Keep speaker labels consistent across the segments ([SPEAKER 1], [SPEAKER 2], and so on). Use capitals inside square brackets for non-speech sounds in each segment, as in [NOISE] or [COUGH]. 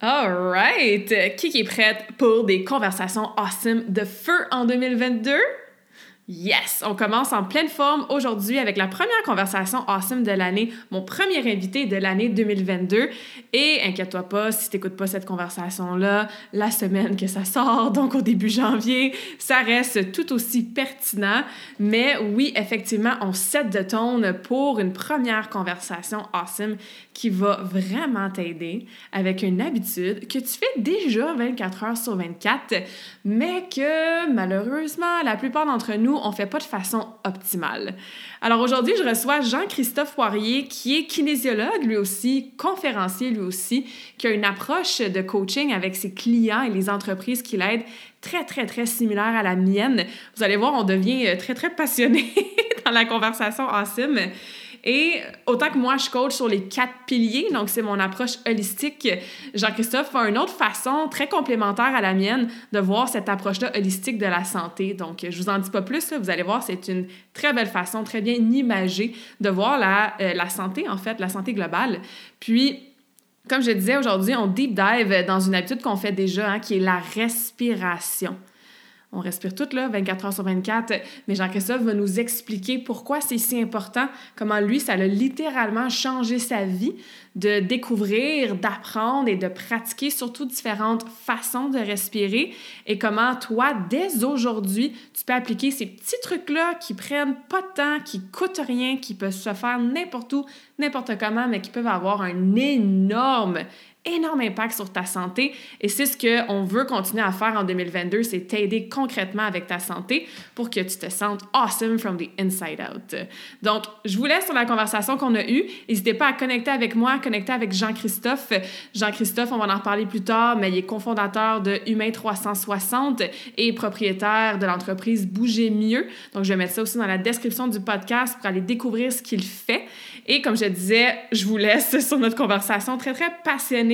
[SPEAKER 1] All right. Qui est prête pour des conversations awesome de feu en 2022? Yes! On commence en pleine forme aujourd'hui avec la première conversation awesome de l'année, mon premier invité de l'année 2022. Et inquiète-toi pas, si t'écoutes pas cette conversation-là, la semaine que ça sort, [LAUGHS] donc au début janvier, ça reste tout aussi pertinent. Mais oui, effectivement, on set de tone pour une première conversation awesome qui va vraiment t'aider avec une habitude que tu fais déjà 24 heures sur 24, mais que malheureusement, la plupart d'entre nous, on fait pas de façon optimale. Alors aujourd'hui, je reçois Jean-Christophe Poirier, qui est kinésiologue lui aussi, conférencier lui aussi, qui a une approche de coaching avec ses clients et les entreprises qu'il aide très, très, très similaire à la mienne. Vous allez voir, on devient très, très passionné [LAUGHS] dans la conversation awesome. Et autant que moi, je coach sur les quatre piliers, donc c'est mon approche holistique, Jean-Christophe a une autre façon très complémentaire à la mienne de voir cette approche-là holistique de la santé. Donc, je vous en dis pas plus, vous allez voir, c'est une très belle façon, très bien imagée de voir la, euh, la santé, en fait, la santé globale. Puis, comme je disais aujourd'hui, on deep dive dans une habitude qu'on fait déjà, hein, qui est la respiration. On respire tout là, 24 heures sur 24. Mais Jean-Christophe va nous expliquer pourquoi c'est si important, comment lui, ça a littéralement changé sa vie de découvrir, d'apprendre et de pratiquer surtout différentes façons de respirer et comment toi, dès aujourd'hui, tu peux appliquer ces petits trucs-là qui prennent pas de temps, qui coûtent rien, qui peuvent se faire n'importe où, n'importe comment, mais qui peuvent avoir un énorme énorme impact sur ta santé et c'est ce qu'on veut continuer à faire en 2022, c'est t'aider concrètement avec ta santé pour que tu te sentes awesome from the inside out. Donc, je vous laisse sur la conversation qu'on a eue. N'hésitez pas à connecter avec moi, connecter avec Jean-Christophe. Jean-Christophe, on va en reparler plus tard, mais il est cofondateur de Humain 360 et propriétaire de l'entreprise Bouger mieux. Donc, je vais mettre ça aussi dans la description du podcast pour aller découvrir ce qu'il fait. Et comme je disais, je vous laisse sur notre conversation très, très passionnée,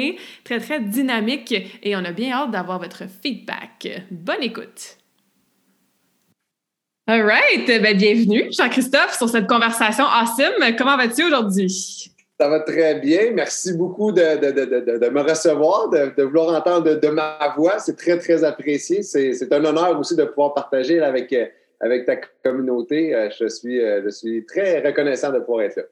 [SPEAKER 1] très, très dynamique et on a bien hâte d'avoir votre feedback. Bonne écoute! All right, ben, bienvenue Jean-Christophe sur cette conversation awesome. Comment vas-tu aujourd'hui?
[SPEAKER 2] Ça va très bien. Merci beaucoup de, me recevoir, de, vouloir entendre de, ma voix. C'est très, très apprécié. C'est un honneur aussi de pouvoir partager avec, avec ta communauté. Je suis, je suis très reconnaissant de pouvoir être là.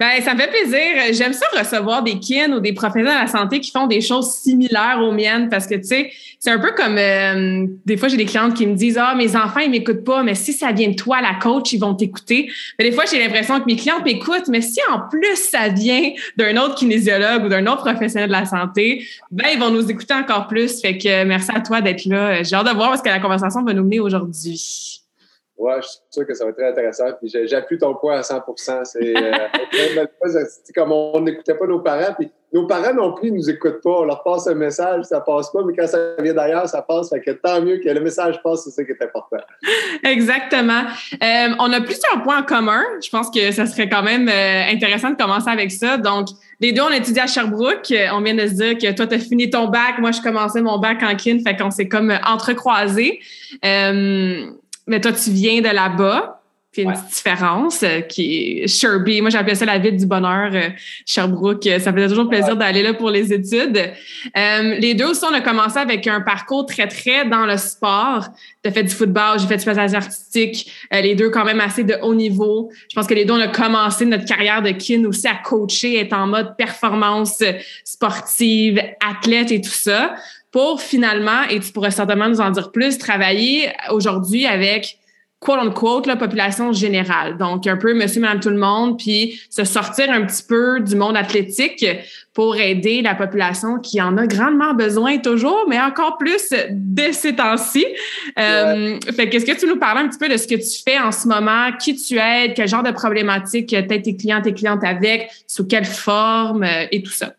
[SPEAKER 1] Ben, ça me fait plaisir. J'aime ça recevoir des kin ou des professionnels de la santé qui font des choses similaires aux miennes parce que, tu sais, c'est un peu comme euh, des fois, j'ai des clientes qui me disent Ah, mes enfants, ils m'écoutent pas, mais si ça vient de toi, la coach, ils vont t'écouter. Mais des fois, j'ai l'impression que mes clientes m'écoutent, mais si en plus ça vient d'un autre kinésiologue ou d'un autre professionnel de la santé, ben, ils vont nous écouter encore plus. Fait que merci à toi d'être là. J'ai hâte de voir ce que la conversation va nous mener aujourd'hui.
[SPEAKER 2] Ouais, je suis sûr que ça va être très intéressant. Puis j'appuie ton point à 100 C'est euh, [LAUGHS] comme on n'écoutait pas nos parents. Puis nos parents non plus nous écoutent pas. On leur passe un message, ça passe pas, mais quand ça vient d'ailleurs, ça passe. Fait que tant mieux que le message passe, c'est ça qui est important.
[SPEAKER 1] Exactement. Euh, on a plusieurs points en commun. Je pense que ça serait quand même euh, intéressant de commencer avec ça. Donc, les deux, on étudie à Sherbrooke. On vient de se dire que toi, tu as fini ton bac. Moi, je commençais mon bac en kin. Fait qu'on s'est comme entrecroisés. Euh, mais toi, tu viens de là-bas. Puis une petite différence euh, qui est Sherby. Moi, j'appelais ça la ville du bonheur, euh, Sherbrooke. Ça faisait toujours plaisir d'aller là pour les études. Euh, les deux aussi, on a commencé avec un parcours très, très dans le sport. Tu as fait du football, j'ai fait du passage artistique. les deux, quand même, assez de haut niveau. Je pense que les deux, on a commencé notre carrière de kin aussi à coacher, être en mode performance sportive, athlète et tout ça pour finalement, et tu pourrais certainement nous en dire plus, travailler aujourd'hui avec quote-unquote, la population générale. Donc, un peu monsieur, madame, tout le monde, puis se sortir un petit peu du monde athlétique pour aider la population qui en a grandement besoin toujours, mais encore plus de ces temps-ci. Euh, fait qu'est-ce que tu nous parles un petit peu de ce que tu fais en ce moment, qui tu aides, quel genre de problématiques peut-être tes clients, tes clientes avec, sous quelle forme? Et tout ça?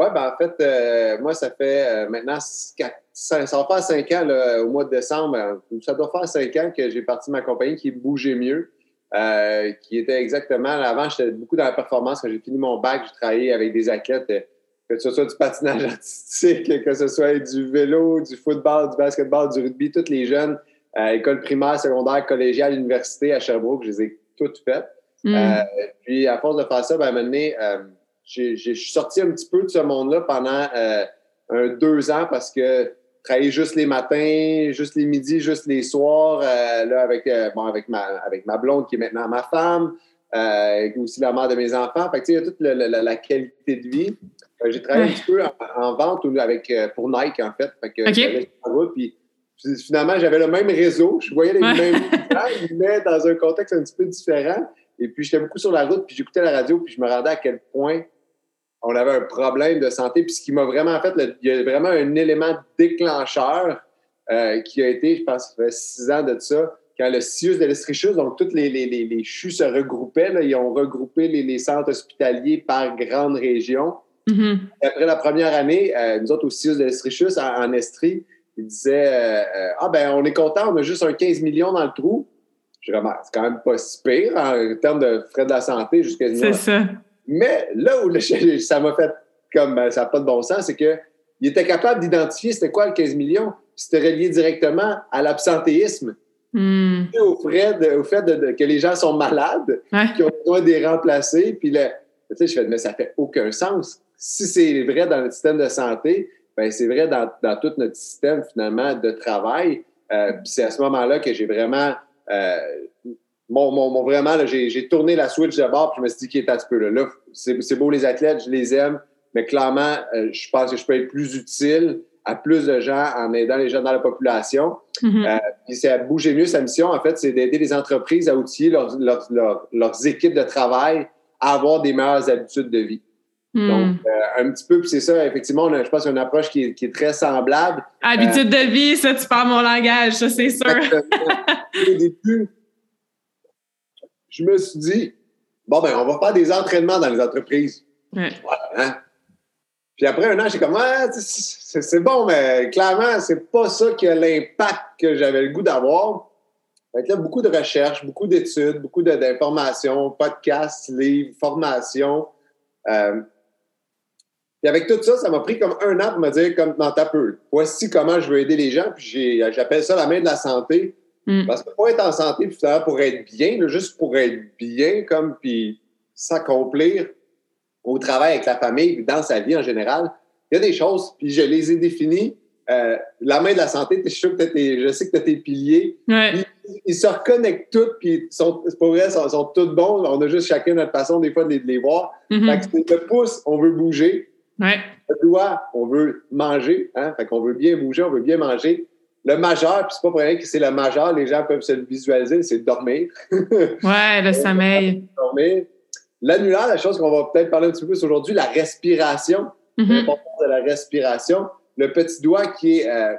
[SPEAKER 2] Oui, ben en fait, euh, moi, ça fait maintenant quatre ça, ça, va faire cinq ans, au mois de décembre, euh, ça doit faire cinq ans que j'ai parti de ma compagnie qui bougeait mieux, euh, qui était exactement, avant, j'étais beaucoup dans la performance. Quand j'ai fini mon bac, j'ai travaillé avec des athlètes, euh, que ce soit du patinage [LAUGHS] artistique, que ce soit du vélo, du football, du basketball, du rugby, tous les jeunes, école primaire, secondaire, collégiale, université à Sherbrooke, je les ai toutes faites. Mm. puis, à force de faire ça, ben, à un moment donné, je suis sorti un petit peu de ce monde-là pendant un, deux ans parce que travailler juste les matins, juste les midis, juste les soirs, euh, là, avec, euh, bon, avec, ma, avec ma blonde qui est maintenant ma femme, euh, aussi la mère de mes enfants. Fait que, il y a toute la, qualité de vie. j'ai travaillé un petit peu en, vente avec, pour Nike, en fait. fait que, puis, finalement, j'avais le même réseau. Je voyais les mêmes [LAUGHS] gens, mais dans un contexte un petit peu différent. Et puis, j'étais beaucoup sur la route, puis j'écoutais la radio, puis je me rendais à quel point on avait un problème de santé. Puis ce qui m'a vraiment fait, il y a vraiment un élément déclencheur euh, qui a été, je pense, ça fait six ans de ça, quand le CIUS de l'Estrichus, donc tous les, les, les, CHU se regroupaient, ils ont regroupé les, centres hospitaliers par grande région. Mm-hmm. Après la première année, euh, nous autres au CIUS de l'Estrichus, en, Estrie, ils disaient euh, Ah, ben, on est content, on a juste un 15 millions dans le trou. Je vraiment, c'est quand même pas si pire en termes de frais de la santé jusqu'à
[SPEAKER 1] C'est ça.
[SPEAKER 2] Mais là où [LAUGHS] ça m'a fait comme ben, ça n'a pas de bon sens, c'est qu'il était capable d'identifier c'était quoi le 15 millions. C'était relié directement à l'absentéisme. Hmm. Au, fait, que les gens sont malades, qui ont besoin de les remplacer. Puis là, tu sais, je fais, mais ça fait aucun sens. Si c'est vrai dans notre système de santé, ben c'est vrai dans, tout notre système finalement de travail. Euh, c'est à ce moment-là que j'ai vraiment euh, mon, vraiment, j'ai tourné la switch de bord, puis je me suis dit qu'il est un petit peu là. là c'est beau les athlètes, je les aime, mais clairement, euh, je pense que je peux être plus utile à plus de gens en aidant les gens dans la population. Euh, puis c'est à bouger mieux sa mission, en fait, c'est d'aider les entreprises à outiller leurs équipes de travail à avoir des meilleures habitudes de vie. Mm. Donc, euh, un petit peu, puis c'est ça, effectivement, je pense une approche qui est, très semblable.
[SPEAKER 1] Habitude de vie, ça, tu parles mon langage, ça, c'est sûr. [LAUGHS]
[SPEAKER 2] Au début, je me suis dit, bon, ben, on va faire des entraînements dans les entreprises. Hein? Puis après un an, j'ai comme, c'est bon, mais clairement, c'est pas ça qui a l'impact que j'avais le goût d'avoir. Fait là, beaucoup de recherches, beaucoup d'études, beaucoup d'informations, podcasts, livres, formations. Euh, puis avec tout ça, ça m'a pris comme un an pour me dire, comme dans ta peu, voici comment je veux aider les gens. Puis j'appelle ça la main de la santé. Mm. Parce que pour être en santé, puis pour être bien, juste pour être bien, comme puis s'accomplir au travail avec la famille, dans sa vie en général, il y a des choses, puis je les ai définies. Euh, la main de la santé, je, sûr que je sais que tu as tes piliers. Ils, se reconnectent tous, puis sont, pour vrai, ils sont, sont, tous bons. On a juste chacun notre façon, des fois, de les, voir. Mm-hmm. Fait que le pouce, on veut bouger. Le doigt, on veut manger. Hein? Fait qu'on veut bien bouger, on veut bien manger. Le majeur, puis c'est pas pour rien que c'est le majeur, les gens peuvent se le visualiser, c'est dormir. [LAUGHS]
[SPEAKER 1] ouais, le [LAUGHS] sommeil.
[SPEAKER 2] Dormir. L'annulaire, la chose qu'on va peut-être parler un petit peu plus aujourd'hui, la respiration, l'importance de la respiration. Le petit doigt qui est euh,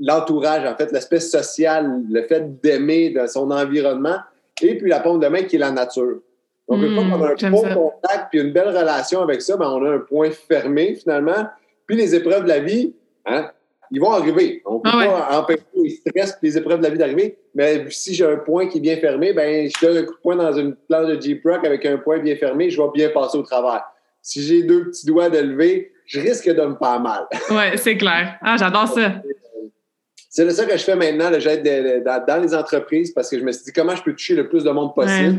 [SPEAKER 2] l'entourage, en fait, l'espèce sociale, le fait d'aimer dans son environnement, et puis la paume de main qui est la nature. Donc, une fois qu'on a un bon contact puis une belle relation avec ça, ben, on a un point fermé finalement. Puis les épreuves de la vie, hein, ils vont arriver. On ne peut ah pas empêcher les stress et les épreuves de la vie d'arriver. Mais si j'ai un point qui est bien fermé, ben, je donne un coup de poing dans une planche de Jeep Rock avec un point bien fermé, je vais bien passer au travers. Si j'ai deux petits doigts de lever, je risque de me faire mal. [LAUGHS]
[SPEAKER 1] Oui, c'est clair. Ah, j'adore ça.
[SPEAKER 2] C'est ça que je fais maintenant. J'aide dans les entreprises parce que je me suis dit comment je peux toucher le plus de monde possible?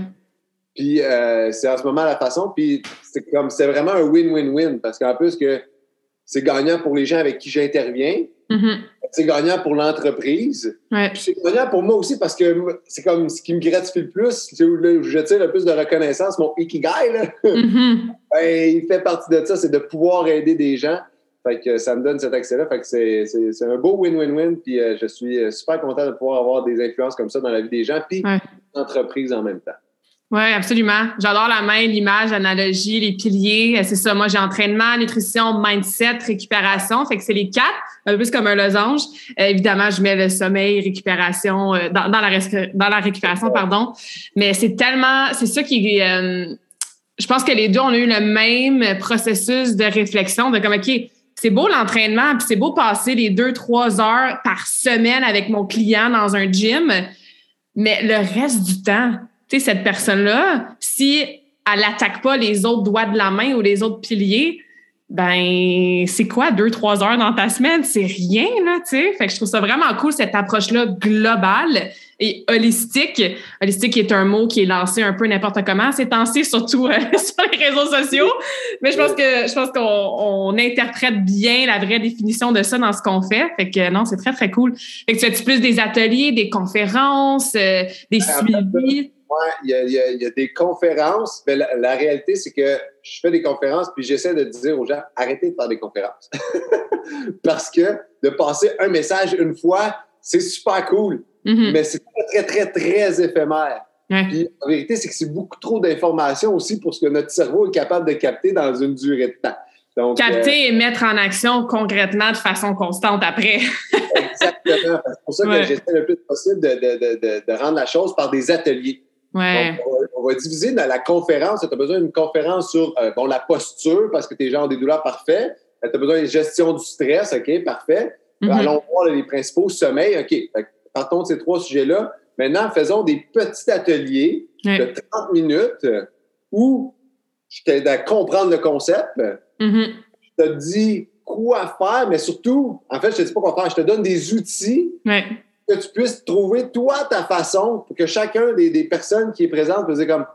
[SPEAKER 2] Puis euh, c'est en ce moment la façon. Puis c'est comme c'est vraiment un win-win-win parce qu'en plus que c'est gagnant pour les gens avec qui j'interviens, Mm-hmm. C'est gagnant pour l'entreprise. C'est gagnant pour moi aussi parce que c'est comme ce qui me gratifie le plus, c'est où je tire le plus de reconnaissance, mon ikigai, là. Mm-hmm. [LAUGHS] ben, il fait partie de ça, c'est de pouvoir aider des gens. Fait que ça me donne cet accès-là. Fait que c'est un beau win-win-win. Puis je suis super content de pouvoir avoir des influences comme ça dans la vie des gens. Puis entreprise en même temps.
[SPEAKER 1] Oui, absolument. J'adore la main, l'image, l'analogie, les piliers. C'est ça. Moi, j'ai entraînement, nutrition, mindset, récupération. Fait que c'est les quatre, un peu plus comme un losange. Euh, évidemment, je mets le sommeil, récupération, euh, dans, la, dans la récupération, pardon. Mais c'est tellement, c'est ça qui euh, je pense que les deux, on a eu le même processus de réflexion de comme, OK, c'est beau l'entraînement, puis c'est beau passer les deux, trois heures par semaine avec mon client dans un gym, mais le reste du temps, tu sais, cette personne-là, si elle n'attaque pas les autres doigts de la main ou les autres piliers, ben c'est quoi deux trois heures dans ta semaine? C'est rien là tu sais. Fait que je trouve ça vraiment cool cette approche là globale et holistique. Holistique est un mot qui est lancé un peu n'importe comment c'est lancé surtout euh, [LAUGHS] sur les réseaux sociaux. Mais je pense que je pense qu'on interprète bien la vraie définition de ça dans ce qu'on fait. Fait que non c'est très très cool. Fait que tu fais plus des ateliers des conférences euh, des suivis?
[SPEAKER 2] Il y, a, des conférences, mais la, réalité, c'est que je fais des conférences, puis j'essaie de dire aux gens, arrêtez de faire des conférences. [LAUGHS] Parce que de passer un message une fois, c'est super cool, mm-hmm. mais c'est très, très, très éphémère. Puis la vérité, c'est que c'est beaucoup trop d'informations aussi pour ce que notre cerveau est capable de capter dans une durée de temps.
[SPEAKER 1] Donc, Capter euh, et mettre en action concrètement de façon constante après.
[SPEAKER 2] exactement. [LAUGHS] C'est pour ça que j'essaie le plus possible de, de, de, rendre la chose par des ateliers.
[SPEAKER 1] Ouais.
[SPEAKER 2] on, va, diviser dans la conférence. Tu as besoin d'une conférence sur euh, bon, la posture parce que tes gens ont des douleurs, parfait. Tu as besoin de gestion du stress, OK, parfait. Mm-hmm. Allons voir les principaux sommeils, OK. partons de ces trois sujets-là. Maintenant, faisons des petits ateliers de 30 minutes où je t'aide à comprendre le concept.
[SPEAKER 1] Mm-hmm.
[SPEAKER 2] Je te dis quoi faire, mais surtout, en fait, je te dis pas quoi faire, je te donne des outils
[SPEAKER 1] ouais
[SPEAKER 2] que tu puisses trouver, toi, ta façon pour que chacun des, des personnes qui est présente puisse dire comme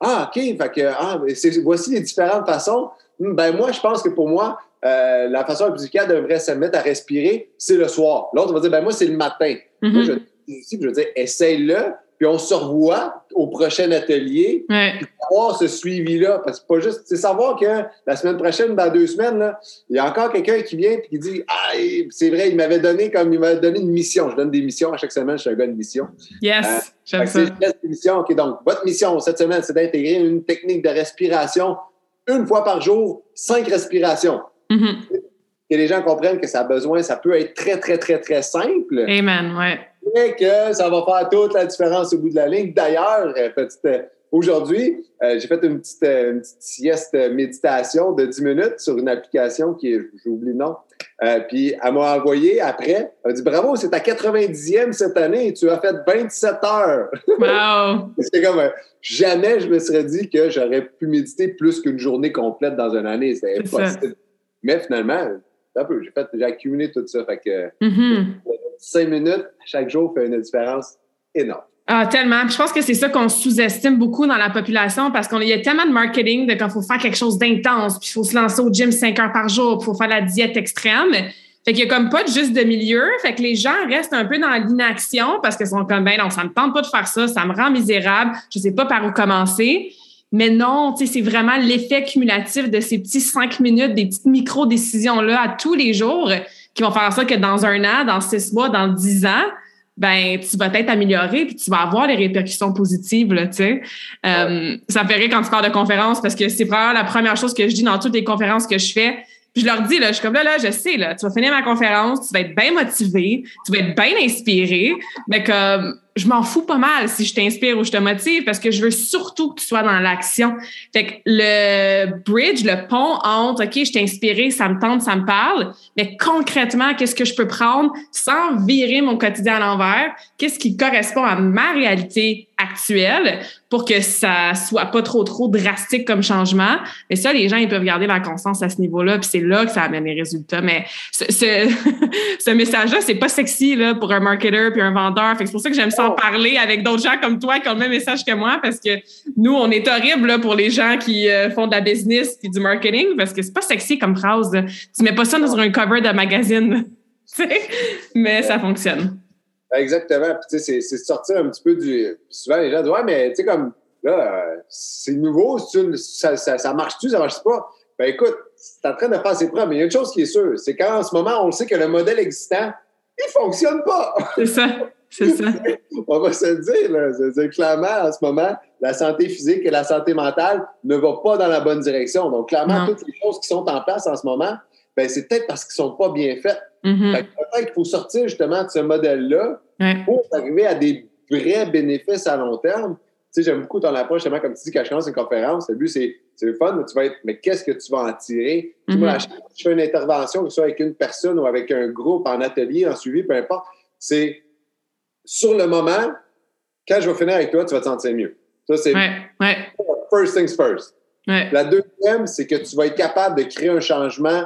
[SPEAKER 2] Ah, OK, fait que, ah, voici les différentes façons. Hmm, ben, moi, je pense que pour moi, euh, la façon la plus efficace devrait se mettre à respirer, c'est le soir. L'autre va dire, ben, moi, c'est le matin. Moi, je, je veux dire, essaye-le, puis on se revoit au prochain atelier,
[SPEAKER 1] ouais.
[SPEAKER 2] avoir ce suivi-là. Parce que pas juste, c'est savoir que la semaine prochaine, dans deux semaines, il y a encore quelqu'un qui vient et qui dit Ah, c'est vrai, il m'avait donné comme il m'avait donné une mission. Je donne des missions à chaque semaine, je suis un gars de mission.
[SPEAKER 1] Yes, euh, j'aime ça.
[SPEAKER 2] OK, donc, votre mission cette semaine, c'est d'intégrer une technique de respiration une fois par jour, cinq respirations.
[SPEAKER 1] Mm-hmm.
[SPEAKER 2] Que les gens comprennent que ça a besoin, ça peut être très, très, très, très simple.
[SPEAKER 1] Amen, ouais
[SPEAKER 2] mais que ça va faire toute la différence au bout de la ligne. D'ailleurs, euh, euh, aujourd'hui, euh, j'ai fait une petite, une petite, sieste méditation de 10 minutes sur une application qui est, j'oublie le nom. puis elle m'a envoyé après, elle m'a dit bravo, c'est ta 90e cette année et tu as fait 27 heures.
[SPEAKER 1] Wow! [LAUGHS]
[SPEAKER 2] c'est comme jamais je me serais dit que j'aurais pu méditer plus qu'une journée complète dans une année. C'est impossible. Mais finalement, un peu, j'ai accumulé tout ça. Fait que
[SPEAKER 1] mm-hmm
[SPEAKER 2] cinq minutes chaque jour fait une différence énorme.
[SPEAKER 1] Ah, tellement. je pense que c'est ça qu'on sous-estime beaucoup dans la population parce qu'il y a tellement de marketing de quand il faut faire quelque chose d'intense, puis il faut se lancer au gym cinq heures par jour, puis il faut faire la diète extrême. Fait qu'il y a comme pas juste de milieu. Fait que les gens restent un peu dans l'inaction parce qu'ils sont comme, ben non, ça me tente pas de faire ça, ça me rend misérable, je sais pas par où commencer. Mais non, c'est vraiment l'effet cumulatif de ces petits cinq minutes, des petites micro-décisions-là à tous les jours qui vont faire sorte que dans un an, dans six mois, dans dix ans, ben tu vas être amélioré puis tu vas avoir les répercussions positives là, tu sais. Euh, ça me fait rire quand tu parles de conférences parce que c'est probablement la première chose que je dis dans toutes les conférences que je fais. Puis je leur dis là, je suis comme là là, je sais là, tu vas finir ma conférence, tu vas être bien motivé, tu vas être bien inspiré, mais comme je m'en fous pas mal si je t'inspire ou je te motive parce que je veux surtout que tu sois dans l'action. Fait que le bridge, le pont entre, OK, je t'ai inspiré, ça me tente, ça me parle, mais concrètement, qu'est-ce que je peux prendre sans virer mon quotidien à l'envers? Qu'est-ce qui correspond à ma réalité actuelle pour que ça soit pas trop, trop drastique comme changement? Mais ça, les gens, ils peuvent garder la constance à ce niveau-là, puis c'est là que ça amène les résultats. Mais ce, ce, [LAUGHS] message-là, c'est pas sexy là, pour un marketeur puis un vendeur. Fait que c'est pour ça que j'aime ça parler avec d'autres gens comme toi qui ont le même message que moi parce que nous, on est horrible pour les gens qui euh, font de la business et du marketing parce que c'est pas sexy comme phrase. Tu mets pas ça dans un cover de magazine, [LAUGHS] mais ça fonctionne.
[SPEAKER 2] Exactement. Puis, c'est sortir un petit peu du. Souvent, les gens disent Ouais, mais tu sais, comme là, c'est nouveau, ça, ça, marche-tu, ça marche pas? Ben écoute, c'est en train de faire ses preuves, mais il y a une chose qui est sûre, c'est qu'en ce moment, on sait que le modèle existant, il fonctionne pas.
[SPEAKER 1] C'est ça. [LAUGHS] C'est ça. [LAUGHS]
[SPEAKER 2] on va se le dire, là. C'est clairement, en ce moment, la santé physique et la santé mentale ne vont pas dans la bonne direction. Donc, clairement, toutes les choses qui sont en place en ce moment, ben, c'est peut-être parce qu'ils ne sont pas bien faites.
[SPEAKER 1] Mm-hmm.
[SPEAKER 2] Peut-être qu'il faut sortir justement de ce modèle-là
[SPEAKER 1] Ouais.
[SPEAKER 2] pour arriver à des vrais bénéfices à long terme. Tu sais, j'aime beaucoup ton approche, justement, comme tu dis, quand je commence une conférence, le but, c'est le fun, mais tu vas être, mais qu'est-ce que tu vas en tirer? Moi, fois que je fais une intervention, que ce soit avec une personne ou avec un groupe, en atelier, en suivi, peu importe, c'est sur le moment, quand je vais finir avec toi, tu vas te sentir mieux. Ça, c'est
[SPEAKER 1] Ouais. Ouais.
[SPEAKER 2] first things first.
[SPEAKER 1] Ouais.
[SPEAKER 2] La deuxième, c'est que tu vas être capable de créer un changement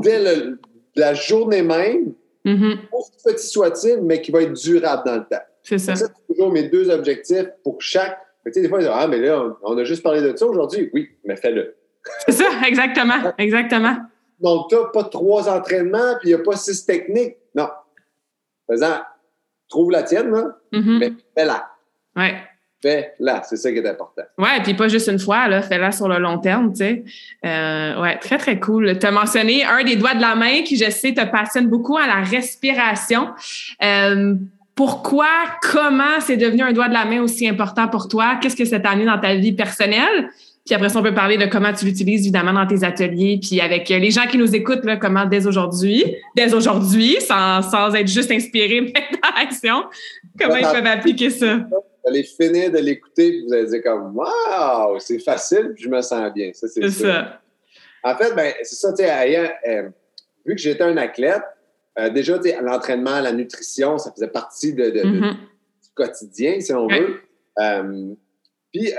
[SPEAKER 2] dès le- la journée même,
[SPEAKER 1] Mhm.
[SPEAKER 2] aussi petit soit-il, mais qui va être durable dans le temps.
[SPEAKER 1] C'est ça.
[SPEAKER 2] Ça, c'est toujours mes deux objectifs pour chaque. Tu sais, des fois, ils disent Ah, mais là, on, on a juste parlé de ça aujourd'hui. Oui, mais fais-le.
[SPEAKER 1] C'est ça, exactement. Exactement.
[SPEAKER 2] Donc, tu n'as pas trois entraînements, puis il n'y a pas six techniques. Non. Faisant, trouve la tienne, là,
[SPEAKER 1] Mhm.
[SPEAKER 2] mais fais-la.
[SPEAKER 1] Ouais.
[SPEAKER 2] Fais-la. C'est ça qui est important.
[SPEAKER 1] Ouais, puis pas juste une fois, là, fais-la sur le long terme, tu sais. Euh, ouais, très, très cool. Tu as mentionné un des doigts de la main qui, je sais, te passionne beaucoup à la respiration. Euh, pourquoi, comment c'est devenu un doigt de la main aussi important pour toi? Qu'est-ce que ça t'a amené dans ta vie personnelle? Puis après ça, on peut parler de comment tu l'utilises évidemment dans tes ateliers, puis avec euh, les gens qui nous écoutent, là, comment dès aujourd'hui, dès aujourd'hui, sans, sans être juste inspiré, [LAUGHS] mais dans l'action, comment ils peuvent appliquer ça?
[SPEAKER 2] Vous allez finir de l'écouter, puis vous allez dire comme Waouh, c'est facile, puis je me sens bien. Ça, c'est
[SPEAKER 1] ça.
[SPEAKER 2] En fait, ben, c'est ça, tu sais, euh, vu que j'étais un athlète, euh, déjà, tu sais, l'entraînement, la nutrition, ça faisait partie de, de- de-
[SPEAKER 1] Mhm.
[SPEAKER 2] du quotidien, si on veut. Euh, puis,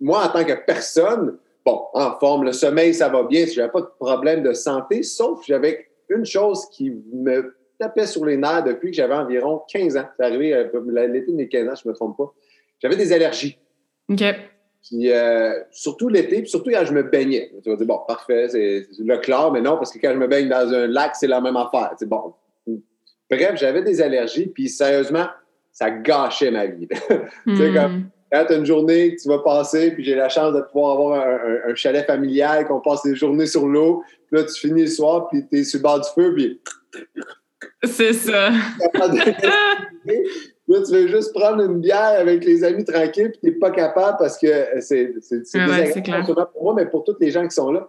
[SPEAKER 2] moi, en tant que personne, bon, en forme, le sommeil, ça va bien, je n'avais pas de problème de santé, sauf que j'avais une chose qui me tapait sur les nerfs depuis que j'avais environ 15 ans. C'est arrivé euh, l'été de mes 15 ans, je ne me trompe pas. J'avais des allergies.
[SPEAKER 1] OK.
[SPEAKER 2] Puis euh, surtout l'été, puis surtout quand je me baignais. Tu vas dire, bon, parfait, c'est le chlore, mais non, parce que quand je me baigne dans un lac, c'est la même affaire. C'est bon. Bref, j'avais des allergies, puis sérieusement, ça gâchait ma vie. [LAUGHS] C'est
[SPEAKER 1] Hmm.
[SPEAKER 2] comme- quand tu as une journée que tu vas passer, puis j'ai la chance de pouvoir avoir un, un- un chalet familial, qu'on passe des journées sur l'eau, puis là, tu finis le soir, puis tu es sur le bord du feu, puis
[SPEAKER 1] C'est ça. [LAUGHS]
[SPEAKER 2] là, tu veux juste prendre une bière avec les amis tranquilles, puis tu n'es pas capable parce que c'est
[SPEAKER 1] Ah ouais,
[SPEAKER 2] désagréable
[SPEAKER 1] c'est clair.
[SPEAKER 2] non seulement pour moi, mais pour tous les gens qui sont là.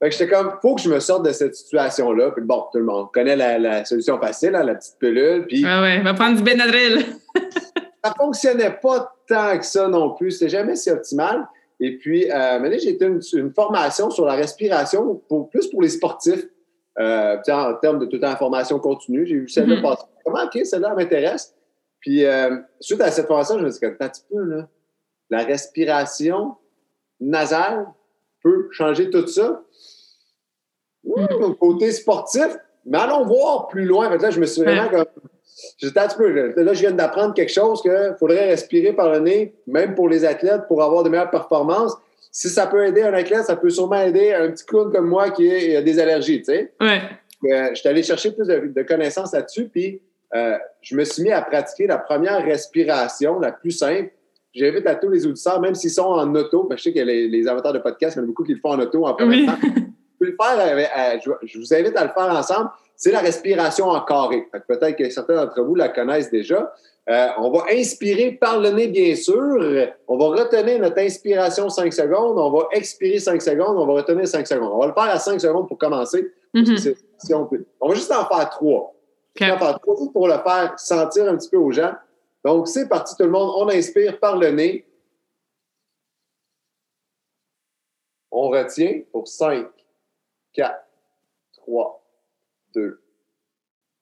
[SPEAKER 2] Fait que j'étais comme, faut que je me sorte de cette situation-là. Puis bon, tout le monde connaît la, la solution facile, hein, la petite pilule. Puis
[SPEAKER 1] Ouais, ouais. Va prendre du Benadryl. [LAUGHS]
[SPEAKER 2] ça fonctionnait pas tant que ça non plus. C'était jamais si optimal. Et puis, euh, maintenant, j'ai été une, une formation sur la respiration, pour, plus pour les sportifs, euh, en termes de toute information continue. J'ai vu celle-là
[SPEAKER 1] Mhm.
[SPEAKER 2] passer. Comment, OK, celle-là m'intéresse. Puis, euh, suite à cette formation, je me suis dit, attends un petit peu, là, la respiration nasale peut changer tout ça. Mmh, côté sportif, mais allons voir plus loin. Fait que là, je me suis vraiment comme. J'étais un petit peu. Là, là, je viens d'apprendre quelque chose qu'il faudrait respirer par le nez, même pour les athlètes, pour avoir de meilleures performances. Si ça peut aider un athlète, ça peut sûrement aider un petit clown comme moi qui a des allergies, tu sais.
[SPEAKER 1] Ouais.
[SPEAKER 2] Euh, je suis allé chercher plus de, de connaissances là-dessus, puis euh, je me suis mis à pratiquer la première respiration, la plus simple. J'invite à tous les auditeurs, même s'ils sont en auto, parce que je sais que les, les amateurs de podcast, il y en a beaucoup qui le font en auto en premier
[SPEAKER 1] Oui.
[SPEAKER 2] temps. Le faire, avec- euh, je, je vous invite à le faire ensemble. C'est la respiration en carré. Peut-être que certains d'entre vous la connaissent déjà. Euh, on va inspirer par le nez, bien sûr. On va retenir notre inspiration 5 secondes. On va expirer 5 secondes. On va retenir 5 secondes. On va le faire à 5 secondes pour commencer. si on, peut. on va juste en faire 3.
[SPEAKER 1] OK.
[SPEAKER 2] En faire trois juste pour le faire sentir un petit peu aux gens. Donc, c'est parti, tout le monde. On inspire par le nez. On retient pour 5, 4, 3, 2,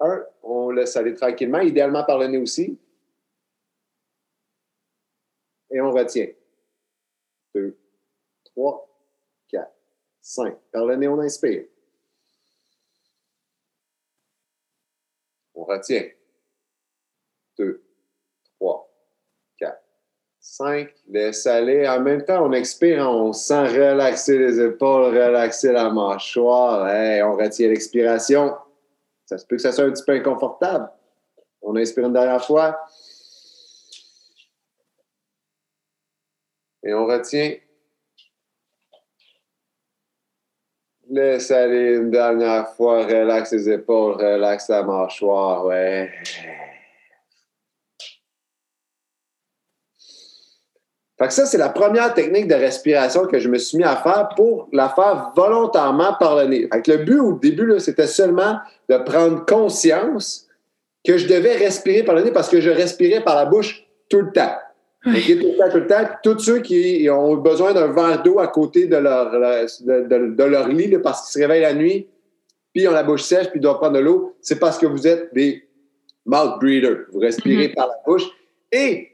[SPEAKER 2] 1. On laisse aller tranquillement, idéalement par le nez aussi. Et on retient. 2, 3, 4, 5. Par le nez, on inspire. On retient. 2, 3, 4, 5. Laisse aller. En même temps, on expire, on sent relaxer les épaules, relaxer la mâchoire. On retient l'expiration. Ça se peut que ça soit un petit peu inconfortable. On inspire une dernière fois. Et on retient. Laisse aller une dernière fois, relax les épaules, relax la mâchoire, ouais. Fait que ça, c'est la première technique de respiration que je me suis mis à faire pour la faire volontairement par le nez. Fait que le but au début, c'était seulement de prendre conscience que je devais respirer par le nez parce que je respirais par la bouche tout le temps. tout le temps, tout le temps. Tous ceux qui ont besoin d'un verre d'eau à côté de leur, de, leur lit parce qu'ils se réveillent la nuit, puis ils ont la bouche sèche, puis ils doivent prendre de l'eau, c'est parce que vous êtes des mouth breathers. Vous respirez mm-hmm. par la bouche. Et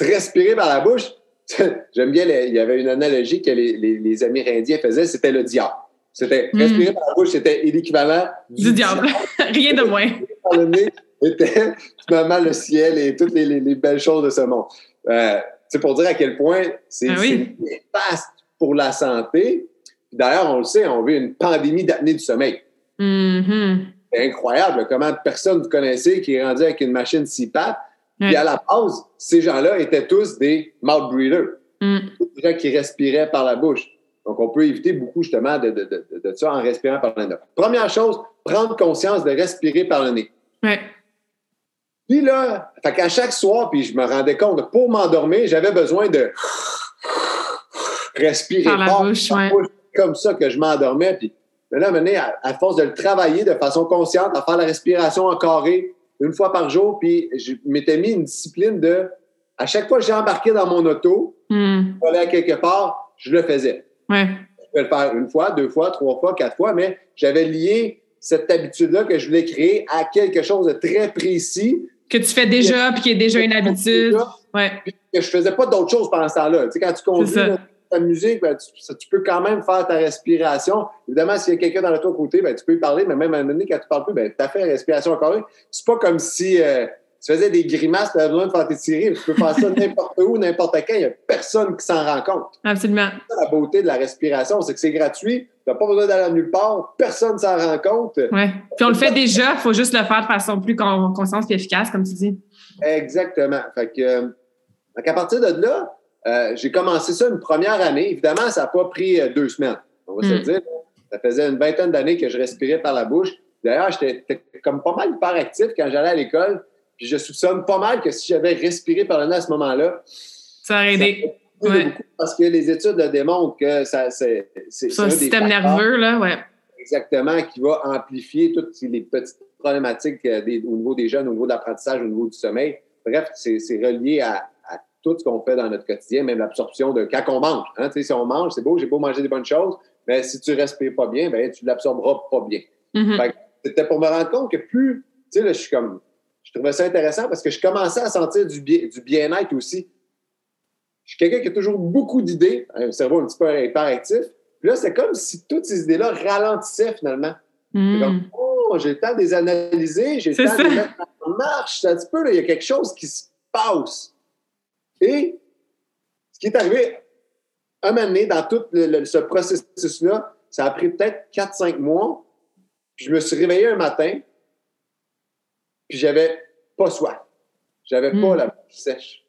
[SPEAKER 2] respirer par la bouche, [LAUGHS] J'aime bien, il y avait une analogie que les, Amérindiens faisaient, c'était le diable. C'était hmm. respirer par la bouche, c'était l'équivalent
[SPEAKER 1] du, diable. [LAUGHS] Rien de moins. [LAUGHS]
[SPEAKER 2] Par le nez était finalement le ciel et toutes les, belles choses de ce monde. Euh, c'est pour dire à quel point c'est ah néfaste pour la santé. D'ailleurs, on le sait, on vit une pandémie d'apnée du sommeil.
[SPEAKER 1] Mm-hmm.
[SPEAKER 2] C'est incroyable comment de personnes vous connaissez qui est rendu avec une machine CPAP puis à la base, ces gens-là étaient tous des mouth breathers,
[SPEAKER 1] mm.
[SPEAKER 2] des gens qui respiraient par la bouche. Donc, on peut éviter beaucoup justement de, de, de, ça en respirant par le nez. Première chose, prendre conscience de respirer par le nez.
[SPEAKER 1] Ouais.
[SPEAKER 2] Puis là, fait qu'à chaque soir, puis je me rendais compte, pour m'endormir, j'avais besoin de respirer
[SPEAKER 1] par la bouche, bouche,
[SPEAKER 2] comme ça que je m'endormais. Puis là, à, à force de le travailler de façon consciente, à faire la respiration en carré, une fois par jour, puis je m'étais mis une discipline de à chaque fois que j'ai embarqué dans mon auto,
[SPEAKER 1] mm.
[SPEAKER 2] aller à quelque part, je le faisais.
[SPEAKER 1] Ouais.
[SPEAKER 2] Je pouvais le faire une fois, deux fois, trois fois, quatre fois, mais j'avais lié cette habitude-là que je voulais créer à quelque chose de très précis.
[SPEAKER 1] Que tu fais déjà, puis qui est déjà une habitude. Ouais.
[SPEAKER 2] Que je faisais pas d'autres choses pendant ce temps-là. Tu sais, quand tu conduis, ta musique, ben, tu, peux quand même faire ta respiration. Évidemment, s'il y a quelqu'un dans le côté, ben, tu peux y parler, mais même à un moment donné, quand tu parles plus, ben, tu as fait la respiration encore. C'est pas comme si euh, tu faisais des grimaces, tu avais besoin de faire tes tirées. Tu peux faire ça [LAUGHS] n'importe où, n'importe quand. Il n'y a personne qui s'en rend compte.
[SPEAKER 1] Absolument.
[SPEAKER 2] La beauté de la respiration, c'est que c'est gratuit. Tu n'as pas besoin d'aller nulle part. Personne ne s'en rend compte.
[SPEAKER 1] Oui. Puis on le fait déjà. Il faut juste le faire de façon plus consciente et efficace, comme tu dis.
[SPEAKER 2] Exactement. Fait que, euh, donc à partir de là, euh, j'ai commencé ça une première année. Évidemment, ça n'a pas pris euh, deux semaines. On va se hmm. dire. Ça faisait une vingtaine d'années que je respirais par la bouche. D'ailleurs, j'étais comme pas mal hyperactif quand j'allais à l'école. Puis je soupçonne pas mal que si j'avais respiré par le nez à ce moment-là,
[SPEAKER 1] ça aurait aidé.
[SPEAKER 2] parce que les études le démontrent que ça, c'est.
[SPEAKER 1] C'est un système nerveux, là, ouais.
[SPEAKER 2] Exactement, qui va amplifier toutes les petites problématiques euh, au niveau des jeunes, au niveau de l'apprentissage, au niveau du sommeil. Bref, c'est relié à, tout ce qu'on fait dans notre quotidien, même l'absorption de quand on mange. Hein, si on mange, c'est beau, j'ai beau manger des bonnes choses, mais si tu respires pas bien, ben, tu l'absorberas pas bien.
[SPEAKER 1] Mm-hmm.
[SPEAKER 2] C'était pour me rendre compte que plus, tu sais, là, je suis comme, je trouvais ça intéressant parce que je commençais à sentir du, du bien-être aussi. Je suis quelqu'un qui a toujours beaucoup d'idées, un cerveau un petit peu hyperactif. Puis là, c'est comme si toutes ces idées-là ralentissaient finalement.
[SPEAKER 1] Mm.
[SPEAKER 2] oh, j'ai le temps de les analyser, j'ai le temps de les mettre en marche. Un petit peu, il y a quelque chose qui se passe. Et ce qui est arrivé un moment donné, dans tout ce processus-là, ça a pris peut-être 4-5 mois. Puis je me suis réveillé un matin, puis j'avais pas soif. J'avais pas hmm. la bouche sèche.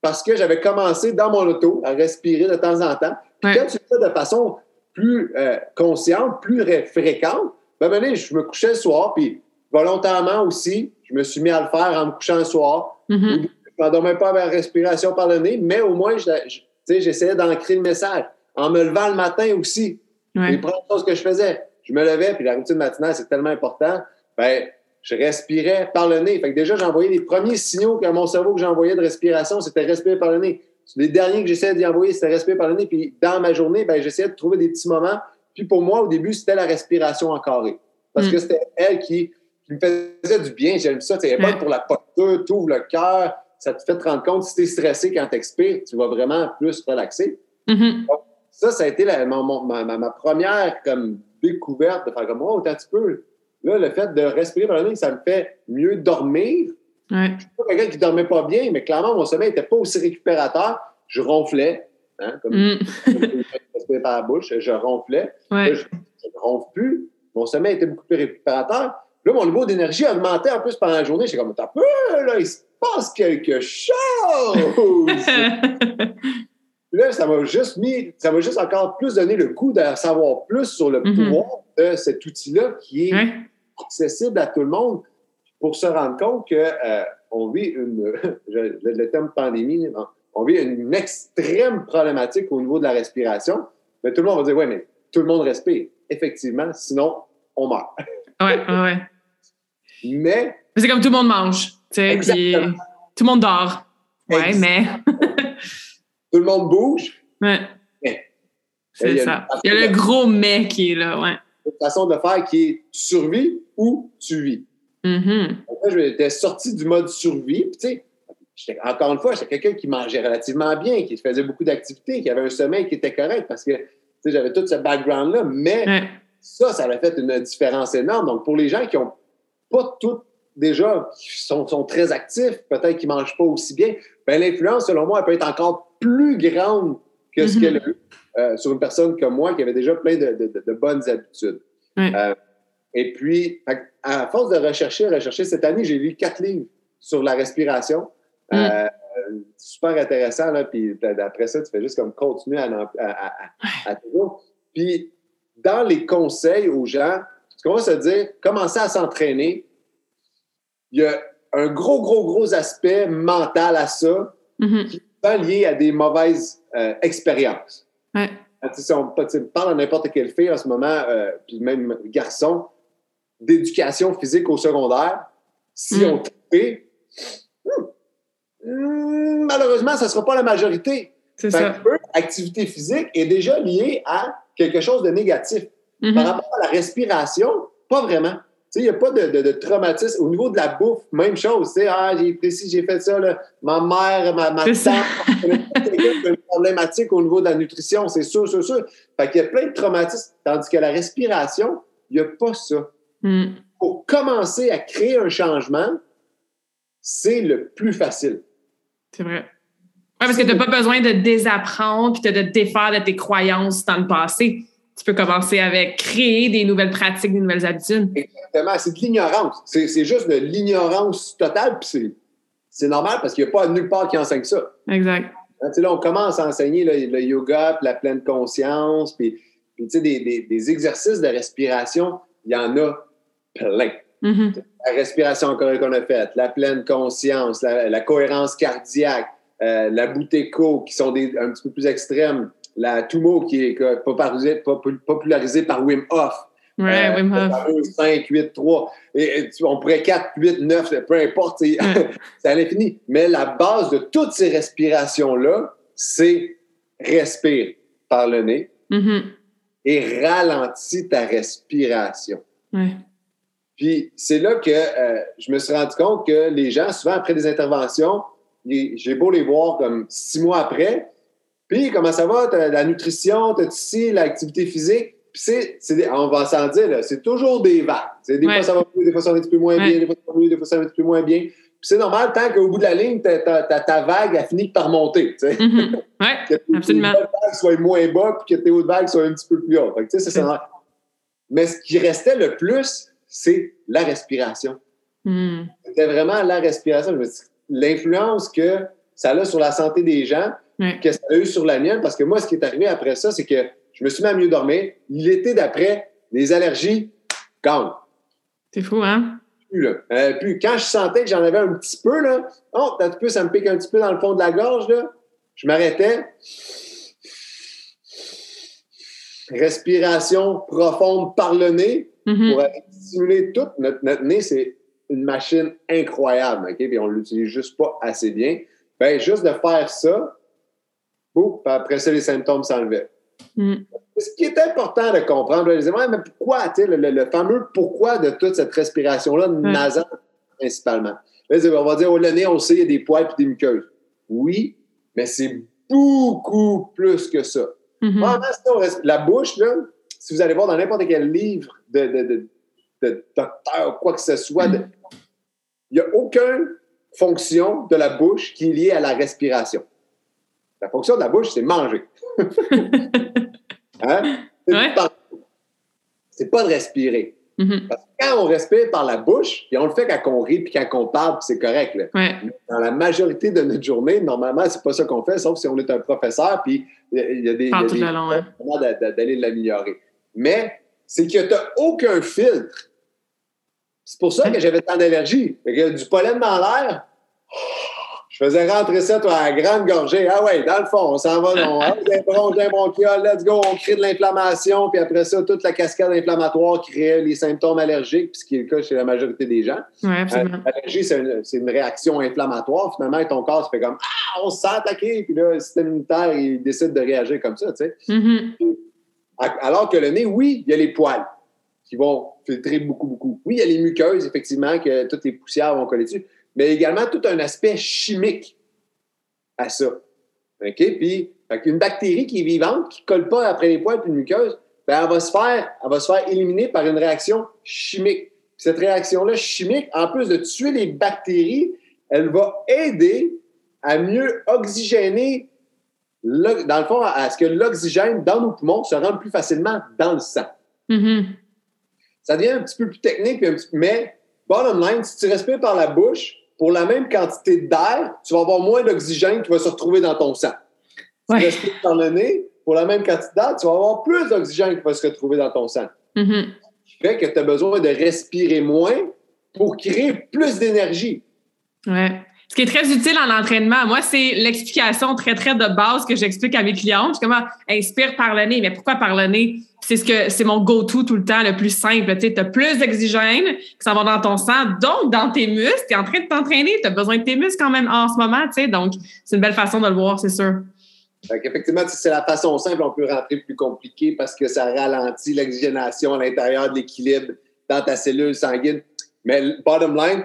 [SPEAKER 2] Parce que j'avais commencé dans mon auto à respirer de temps en temps. Puis quand tu fais de façon plus euh, consciente, plus fréquente, ben, donné, je me couchais le soir, puis volontairement aussi, je me suis mis à le faire en me couchant le soir.
[SPEAKER 1] Mm-hmm
[SPEAKER 2] je m'endormais pas avec la respiration par le nez, mais au moins, j'essayais d'ancrer le message. En me levant le matin aussi. Les premières choses que je faisais, je me levais, puis la routine matinale, c'est tellement important, ben, je respirais par le nez. Fait que déjà, j'envoyais les premiers signaux que mon cerveau que j'envoyais de respiration, c'était respirer par le nez. Les derniers que j'essayais d'y envoyer, c'était respirer par le nez. Puis dans ma journée, ben, j'essayais de trouver des petits moments. Puis pour moi, au début, c'était la respiration en carré. Parce mm. que c'était elle qui, me faisait du bien. J'aime ça. C'est bon pour la posture, ouvres le cœur ça te fait te rendre compte, si tu es stressé quand tu expires, tu vas vraiment plus relaxer.
[SPEAKER 1] Mm-hmm.
[SPEAKER 2] ça, ça a été ma, ma, première comme, découverte de faire comme, oh, un petit peu. Là, le fait de respirer par le nez, ça me fait mieux dormir.
[SPEAKER 1] Ouais.
[SPEAKER 2] Je suis pas quelqu'un qui dormait pas bien, mais clairement, mon sommeil n'était pas aussi récupérateur. Je ronflais. Hein, comme
[SPEAKER 1] mm. [LAUGHS]
[SPEAKER 2] je par la bouche, je ronflais.
[SPEAKER 1] je
[SPEAKER 2] ne ronfle plus. Mon sommeil était beaucoup plus récupérateur. Là, mon niveau d'énergie augmentait en plus pendant la journée. J'étais comme, t'as peu, là, il se passe quelque chose! [LAUGHS] Là, ça m'a juste mis, ça m'a juste encore plus donné le goût de savoir plus sur le
[SPEAKER 1] Mhm.
[SPEAKER 2] pouvoir de cet outil-là qui est. accessible à tout le monde pour se rendre compte que euh, on vit une, [LAUGHS] le, le terme pandémie, non, on vit une extrême problématique au niveau de la respiration. Mais tout le monde va dire, ouais, mais tout le monde respire. Effectivement, sinon, on meurt.
[SPEAKER 1] Ouais, ouais, ouais.
[SPEAKER 2] Mais
[SPEAKER 1] C'est comme tout le monde mange, tu sais, puis
[SPEAKER 2] Exactement.
[SPEAKER 1] tout le monde dort. Ouais,
[SPEAKER 2] Exact.
[SPEAKER 1] mais. [LAUGHS]
[SPEAKER 2] tout le monde bouge.
[SPEAKER 1] Ouais.
[SPEAKER 2] Mais.
[SPEAKER 1] C'est
[SPEAKER 2] Il y a
[SPEAKER 1] ça. Il y a le gros mais qui est là, ouais.
[SPEAKER 2] Une façon de faire qui est tu survis ou tu vis.
[SPEAKER 1] Mhm.
[SPEAKER 2] Moi, j'étais sorti du mode survie. Puis, tu sais, j'étais- encore une fois, j'étais quelqu'un qui mangeait relativement bien, qui faisait beaucoup d'activités, qui avait un sommeil qui était correct parce que j'avais tout ce background-là. Mais
[SPEAKER 1] Ouais.
[SPEAKER 2] ça, ça avait fait une différence énorme. Donc, pour les gens qui n'ont pas tout déjà, qui sont, sont très actifs, peut-être qu'ils ne mangent pas aussi bien, ben, l'influence, selon moi, elle peut être encore plus grande que ce
[SPEAKER 1] Mhm.
[SPEAKER 2] qu'elle a eu euh, sur une personne comme moi qui avait déjà plein de, de- bonnes habitudes. Euh, et puis, à force de rechercher, rechercher, cette année, j'ai lu quatre livres sur la respiration.
[SPEAKER 1] Mm.
[SPEAKER 2] Euh, super intéressant, là. Puis après ça, tu fais juste comme continuer à, à, à, à- à toujours. Puis, dans les conseils aux gens, ce qu'on va se dire, commencer à s'entraîner, il y a un gros, gros, gros aspect mental à ça,
[SPEAKER 1] Mhm.
[SPEAKER 2] souvent lié à des mauvaises euh, expériences.
[SPEAKER 1] Ouais.
[SPEAKER 2] Ah, Si on parle à n'importe quelle fille en ce moment, euh, puis même garçon, d'éducation physique au secondaire, si
[SPEAKER 1] Mm.
[SPEAKER 2] on trippé, hmm, hmm, malheureusement, ça ne sera pas la majorité.
[SPEAKER 1] C'est
[SPEAKER 2] Fait
[SPEAKER 1] ça.
[SPEAKER 2] eux, activité physique est déjà liée à quelque chose de négatif.
[SPEAKER 1] Mhm.
[SPEAKER 2] Par rapport à la respiration, pas vraiment. Il n'y a pas de, de- de traumatisme. Au niveau de la bouffe, même chose. Ah, j'ai ci, j'ai fait ça. là. Ma mère, ma, ma tante, une problématique au niveau de la nutrition, c'est sûr, sûr, sûr. Fait qu'il y a plein de traumatismes. Tandis que la respiration, il n'y a pas ça.
[SPEAKER 1] Mhm.
[SPEAKER 2] Pour commencer à créer un changement, c'est le plus facile.
[SPEAKER 1] C'est vrai. Ouais, parce que tu n'as pas besoin de désapprendre puis de te défaire de tes croyances dans le passé. Tu peux commencer avec créer des nouvelles pratiques, des nouvelles habitudes.
[SPEAKER 2] Exactement. C'est de l'ignorance. C'est c'est juste de l'ignorance totale. Puis c'est- c'est normal parce qu'il n'y a pas nulle part qui enseigne ça.
[SPEAKER 1] Exact.
[SPEAKER 2] Hein, là, on commence à enseigner le, le yoga, puis la pleine conscience, puis, des, des- des exercices de respiration, il y en a plein.
[SPEAKER 1] Mhm.
[SPEAKER 2] La respiration qu'on a faite, la pleine conscience, la, la cohérence cardiaque, euh, la bouteco, qui sont des, un petit peu plus extrêmes, la Tumo, qui est popularisée, popu- popularisée par Wim Hof,
[SPEAKER 1] Ouais,
[SPEAKER 2] Euh,
[SPEAKER 1] Wim Hof.
[SPEAKER 2] 5, 8, 3. Et, on pourrait 4, 8, 9, peu importe. c'est-
[SPEAKER 1] Ouais. [LAUGHS]
[SPEAKER 2] à l'infini. Mais la base de toutes ces respirations-là, c'est respire par le nez
[SPEAKER 1] Mhm.
[SPEAKER 2] et ralentis ta respiration.
[SPEAKER 1] Ouais.
[SPEAKER 2] Puis c'est là que euh, je me suis rendu compte que les gens, souvent après des interventions, j'ai beau les voir comme six mois après, puis comment ça va, t'as la nutrition, t'as ici l'activité physique, puis c'est, c'est des- on va s'en dire, là, c'est toujours des vagues. C'est des
[SPEAKER 1] Ouais.
[SPEAKER 2] fois ça va mieux, des fois ça va un petit peu moins
[SPEAKER 1] Ouais.
[SPEAKER 2] bien, des fois ça va mieux, des fois ça va un petit peu moins bien. Puis c'est normal tant qu'au bout de la ligne, ta, ta- ta- ta vague a fini par monter. tu sais.
[SPEAKER 1] Mhm. Ouais. [LAUGHS]
[SPEAKER 2] Que tes
[SPEAKER 1] Absolument.
[SPEAKER 2] bas de vague soient moins bas puis que tes hauts de vague soient un petit peu plus que, tu sais, c'est
[SPEAKER 1] C'est-
[SPEAKER 2] ça. Mais ce qui restait le plus, c'est la respiration.
[SPEAKER 1] Mhm.
[SPEAKER 2] C'était vraiment la respiration. Je me dis, L'influence que ça a sur la santé des gens,
[SPEAKER 1] Ouais.
[SPEAKER 2] que ça a eu sur la mienne, parce que moi, ce qui est arrivé après ça, c'est que je me suis mis à mieux dormir. L'été d'après, les allergies, gone.
[SPEAKER 1] C'est fou, hein?
[SPEAKER 2] Plus, là. Euh, puis quand je sentais que j'en avais un petit peu, là, oh, un petit peu, ça me pique un petit peu dans le fond de la gorge, là, je m'arrêtais. Respiration profonde par le nez
[SPEAKER 1] Mhm.
[SPEAKER 2] pour stimuler tout. Notre, notre nez, c'est une machine incroyable, OK? Puis on l'utilise juste pas assez bien. Ben, juste de faire ça, après ça, les symptômes s'enlevaient.
[SPEAKER 1] Mhm.
[SPEAKER 2] Ce qui est important de comprendre, les Ouais, mais pourquoi, tu sais, le, le- le fameux pourquoi de toute cette respiration-là nasale, principalement. Là, on va dire, oh, le nez, on sait, il y a des poils et des muqueuses. Oui, mais c'est beaucoup plus que ça.
[SPEAKER 1] Mhm.
[SPEAKER 2] Vraiment, si on reste- la bouche, là, si vous allez voir dans n'importe quel livre de, de, de, de docteur, quoi que ce soit, de- il n'y a aucune fonction de la bouche qui est liée à la respiration. La fonction de la bouche, c'est manger. [LAUGHS] hein? C'est
[SPEAKER 1] Ouais.
[SPEAKER 2] pas- de respirer.
[SPEAKER 1] Mhm.
[SPEAKER 2] Parce que quand on respire par la bouche, puis on le fait quand on rit puis quand on parle, puis c'est correct. là.
[SPEAKER 1] Ouais.
[SPEAKER 2] Dans la majorité de notre journée, normalement, c'est pas ça qu'on fait, sauf si on est un professeur, puis il y a des, d'a- d'aller l'améliorer. Mais c'est que tu n'as aucun filtre. C'est pour ça que j'avais tant d'allergie. Du pollen dans l'air, je faisais rentrer ça toi, à la grande gorgée. Ah ouais, dans le fond, on s'en va. On bronches, des bronchioles, let's go, on crée de l'inflammation, puis après ça, toute la cascade inflammatoire crée les symptômes allergiques, puis ce qui est le cas chez la majorité des gens.
[SPEAKER 1] Ouais, absolument.
[SPEAKER 2] Euh, L'allergie, c'est une, réaction inflammatoire. Finalement, ton corps se fait comme Ah, on se sent attaqué. Puis là, le système immunitaire, il décide de réagir comme ça. tu sais.
[SPEAKER 1] Mhm.
[SPEAKER 2] Alors que le nez, oui, il y a les poils qui vont filtrer beaucoup, beaucoup. Oui, il y a les muqueuses, effectivement, que toutes les poussières vont coller dessus. Mais également tout un aspect chimique à ça. OK? Puis, une bactérie qui est vivante, qui ne colle pas après les poils puis une muqueuse, ben, elle, va se faire, elle va se faire éliminer par une réaction chimique. Puis cette réaction-là chimique, en plus de tuer les bactéries, elle va aider à mieux oxygéner, le- dans le fond, à ce que l'oxygène dans nos poumons se rende plus facilement dans le sang.
[SPEAKER 1] Mhm.
[SPEAKER 2] Ça devient un petit peu plus technique, mais bottom line, si tu respires par la bouche, pour la même quantité d'air, tu vas avoir moins d'oxygène qui va se retrouver dans ton sang. Si
[SPEAKER 1] Ouais.
[SPEAKER 2] tu respires par le nez, pour la même quantité d'air, tu vas avoir plus d'oxygène qui va se retrouver dans ton sang.
[SPEAKER 1] Mhm.
[SPEAKER 2] Ce qui fait que tu as besoin de respirer moins pour créer plus d'énergie.
[SPEAKER 1] Ouais. Ce qui est très utile en entraînement, moi, c'est l'explication très, très de base que j'explique à mes clients. Je suis comme, ah, inspire par le nez. Mais pourquoi par le nez? C'est ce que c'est mon go-to tout le temps, le plus simple. Tu as plus d'oxygène qui s'en va dans ton sang, donc dans tes muscles. Tu es en train de t'entraîner. Tu as besoin de tes muscles quand même en ce moment. Donc, c'est une belle façon de le voir, c'est sûr.
[SPEAKER 2] Fait Effectivement, c'est la façon simple, on peut rentrer plus compliqué parce que ça ralentit l'oxygénation à l'intérieur de l'équilibre dans ta cellule sanguine. Mais bottom line,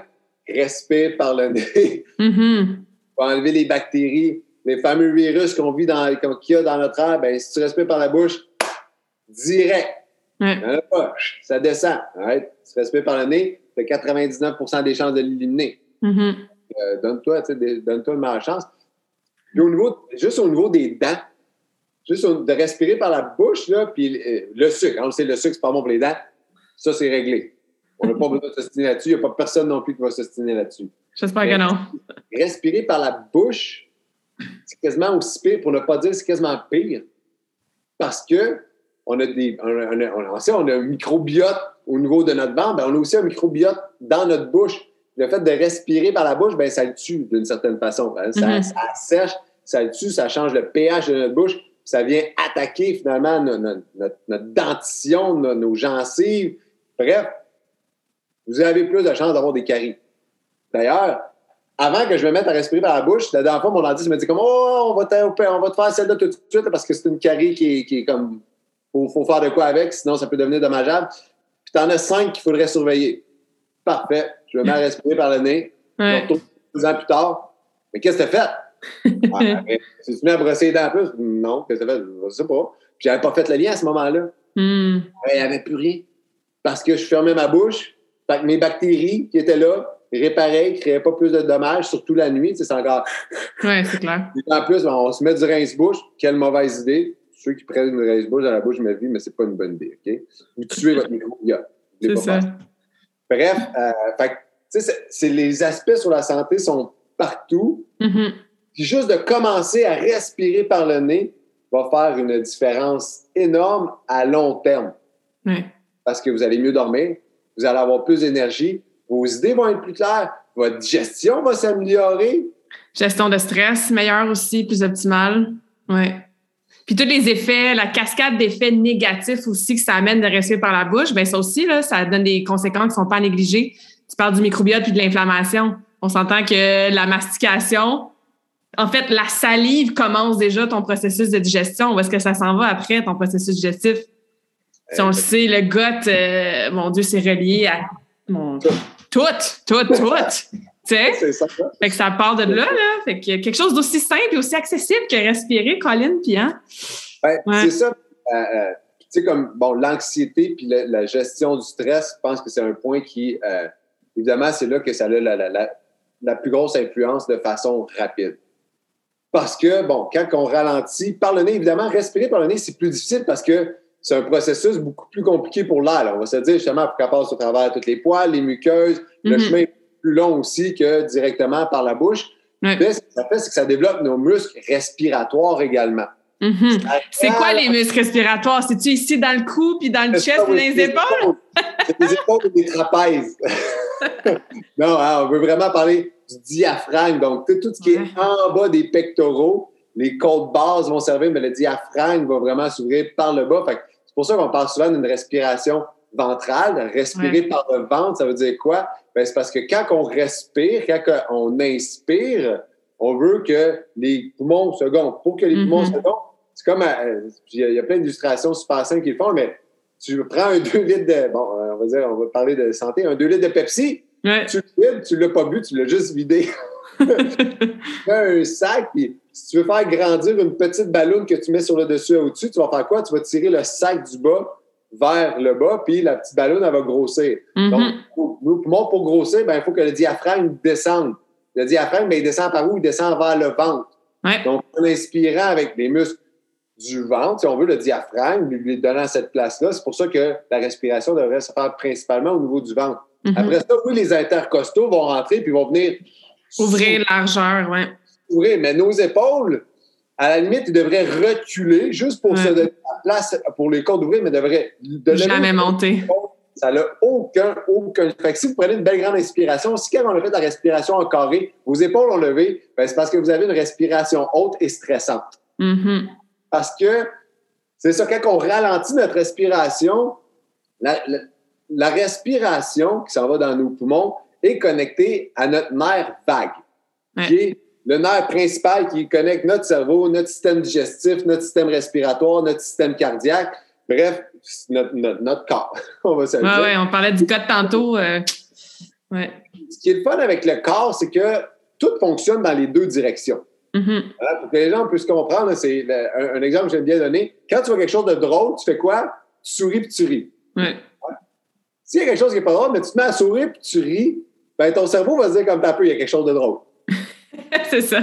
[SPEAKER 2] respire par le nez. [LAUGHS]
[SPEAKER 1] Mhm.
[SPEAKER 2] pour enlever les bactéries, les fameux virus qu'on vit dans, qu'il y a dans notre air, ben, si tu respires par la bouche, direct.
[SPEAKER 1] Ouais.
[SPEAKER 2] Il y en a pas. Ça descend. right? Si tu respires par le nez, tu as 99% des chances de l'éliminer.
[SPEAKER 1] Mhm.
[SPEAKER 2] Euh, donne-toi, donne-toi une meilleure chance. Puis au niveau, juste au niveau des dents, juste au- de respirer par la bouche, là, puis euh, le sucre, on le sait, le sucre, c'est pas bon pour les dents, ça, c'est réglé. On n'a pas besoin de s'ostiner là-dessus. Il n'y a pas personne non plus qui va s'ostiner là-dessus.
[SPEAKER 1] J'espère que non.
[SPEAKER 2] respirer par la bouche, c'est quasiment aussi pire, pour ne pas dire c'est quasiment pire, parce que on a des, on a, on a- on un microbiote au niveau de notre ventre, ben, on a aussi un microbiote dans notre bouche. Le fait de respirer par la bouche, ben, ça le tue d'une certaine façon. hein. Ça,
[SPEAKER 1] Mhm.
[SPEAKER 2] ça sèche, ça le tue, ça change le pH de notre bouche, ça vient attaquer finalement no- no- notre, notre dentition, no- nos gencives. Bref, vous avez plus de chances d'avoir des caries. D'ailleurs, avant que je me mette à respirer par la bouche, la dernière fois, mon dentiste me dit comme Oh, on va, te, on va te faire celle-là tout de suite parce que c'est une carie qui est, qui est comme. Faut, faut faire de quoi avec, sinon ça peut devenir dommageable. Puis t'en as cinq qu'il faudrait surveiller. Parfait. Je me mets à [LAUGHS] respirer par le nez.
[SPEAKER 1] Ouais.
[SPEAKER 2] retourne deux ans plus tard. Mais qu'est-ce que t'as fait? [LAUGHS] Ah, tu te mets à brosser les dents en plus? Non, qu'est-ce que t'as fait? Je sais pas. Puis j'avais pas fait le lien à ce moment-là. Ben, Il n'y avait plus rien. Parce que je fermais ma bouche. Fait que mes bactéries qui étaient là réparaient, ne créaient pas plus de dommages, surtout la nuit. C'est encore. [LAUGHS]
[SPEAKER 1] Ouais, c'est clair.
[SPEAKER 2] En plus, ben, on se met du rince-bouche. Quelle mauvaise idée. Ceux qui prennent une rince-bouche dans la bouche de ma vie, mais c'est pas une bonne idée. OK? Vous tuez votre microbiote.
[SPEAKER 1] C'est ça.
[SPEAKER 2] Bref, euh, fait c'est- les aspects sur la santé sont partout.
[SPEAKER 1] Mhm.
[SPEAKER 2] Puis juste de commencer à respirer par le nez va faire une différence énorme à long terme parce que vous allez mieux dormir, vous allez avoir plus d'énergie, vos idées vont être plus claires, votre digestion va s'améliorer.
[SPEAKER 1] Gestion de stress, meilleure aussi, plus optimale. Ouais. Puis tous les effets, la cascade d'effets négatifs aussi que ça amène de respirer par la bouche, ben ça aussi, là, ça donne des conséquences qui ne sont pas négligées. Tu parles du microbiote puis de l'inflammation. On s'entend que la mastication, en fait, la salive commence déjà ton processus de digestion. Où est-ce que ça s'en va après, ton processus digestif? Si on le sait, le gut, euh, mon Dieu, c'est relié à mon... tout, tout, tout. Tu [LAUGHS] sais?
[SPEAKER 2] C'est ça.
[SPEAKER 1] Fait que ça part de là, là. Fait que quelque chose d'aussi simple et aussi accessible que respirer, Colin, puis hein?
[SPEAKER 2] Ben,
[SPEAKER 1] Ouais.
[SPEAKER 2] C'est ça. Euh, euh, tu sais, comme bon, l'anxiété puis la, la gestion du stress, je pense que c'est un point qui, euh, évidemment, c'est là que ça a la, la, la, la plus grosse influence de façon rapide. Parce que, bon, quand on ralentit, par le nez, évidemment, respirer par le nez, c'est plus difficile parce que c'est un processus beaucoup plus compliqué pour l'air. On va se dire justement pour qu'elle passe au travers toutes les poils, les muqueuses. Le
[SPEAKER 1] Mhm.
[SPEAKER 2] chemin est plus long aussi que directement par la bouche. Mais ce que ça fait, c'est que ça développe nos muscles respiratoires également.
[SPEAKER 1] Mhm. C'est quoi les muscles respiratoires? C'est-tu ici dans le cou puis dans le chest dans
[SPEAKER 2] oui,
[SPEAKER 1] les épaules?
[SPEAKER 2] C'est des épaules et des trapèzes. [LAUGHS] non, hein, on veut vraiment parler du diaphragme. Donc, tout, tout ce qui
[SPEAKER 1] Ouais.
[SPEAKER 2] est en bas des pectoraux, les côtes basses vont servir, mais le diaphragme va vraiment s'ouvrir par le bas. Fait c'est pour ça qu'on parle souvent d'une respiration ventrale. Respirer
[SPEAKER 1] Ouais.
[SPEAKER 2] par le ventre, ça veut dire quoi? Ben, c'est parce que quand on respire, quand on inspire, on veut que les poumons se gonflent. Pour que les poumons
[SPEAKER 1] Mhm.
[SPEAKER 2] se gonflent, c'est comme, euh, il y a- il y a plein d'illustrations super simples qui le font, mais tu prends un [LAUGHS] 2 litres de, bon, euh, on va dire, on va parler de santé, un 2 litres de Pepsi,
[SPEAKER 1] Ouais.
[SPEAKER 2] tu le vides, tu l'as pas bu, tu l'as juste vidé. [LAUGHS] tu prends [LAUGHS] un sac, puis si tu veux faire grandir une petite ballonne que tu mets sur le dessus et au-dessus, tu vas faire quoi? Tu vas tirer le sac du bas vers le bas, puis la petite ballonne, elle va grossir. Donc,
[SPEAKER 1] Mhm.
[SPEAKER 2] pour- nous, pour grossir, ben, il faut que le diaphragme descende. Le diaphragme, ben, il descend par où? Il descend vers le ventre.
[SPEAKER 1] Ouais.
[SPEAKER 2] Donc, en inspirant avec les muscles du ventre, si on veut, le diaphragme, lui, lui donnant cette place-là, c'est pour ça que la respiration devrait se faire principalement au niveau du ventre.
[SPEAKER 1] Mhm.
[SPEAKER 2] Après ça, oui, les intercostaux vont rentrer puis vont venir
[SPEAKER 1] Ouvrir largeur, ouais.
[SPEAKER 2] s'ouvrir. Mais nos épaules, à la limite, ils devraient reculer juste pour
[SPEAKER 1] Ouais.
[SPEAKER 2] se donner la place pour les côtes d'ouvrir, mais devraient de
[SPEAKER 1] Jamais monter.
[SPEAKER 2] Ça n'a aucun, aucun. Fait que si vous prenez une belle grande inspiration, si quand on a fait la respiration en carré, vos épaules ont levé, ben, c'est parce que vous avez une respiration haute et stressante.
[SPEAKER 1] Mhm.
[SPEAKER 2] Parce que c'est ça, quand on ralentit notre respiration, la, la- la respiration qui s'en va dans nos poumons est connectée à notre nerf vague,
[SPEAKER 1] Ouais.
[SPEAKER 2] qui est le nerf principal qui connecte notre cerveau, notre système digestif, notre système respiratoire, notre système cardiaque, bref, notre, notre- notre corps, [LAUGHS] on va se le
[SPEAKER 1] Ouais,
[SPEAKER 2] dire.
[SPEAKER 1] ouais, on parlait du code tantôt. euh, Ouais.
[SPEAKER 2] Ce qui est le fun avec le corps, c'est que tout fonctionne dans les deux directions.
[SPEAKER 1] Mhm.
[SPEAKER 2] Hein, pour que les gens puissent comprendre, c'est un, un exemple que j'aime bien donner. Quand tu vois quelque chose de drôle, tu fais quoi? Tu souris puis tu ris.
[SPEAKER 1] Ouais.
[SPEAKER 2] S'il y a quelque chose qui n'est pas drôle, mais tu te mets à sourire puis tu ris, ben ton cerveau va se dire comme t'as peu, il y a quelque chose de drôle. [LAUGHS]
[SPEAKER 1] c'est ça.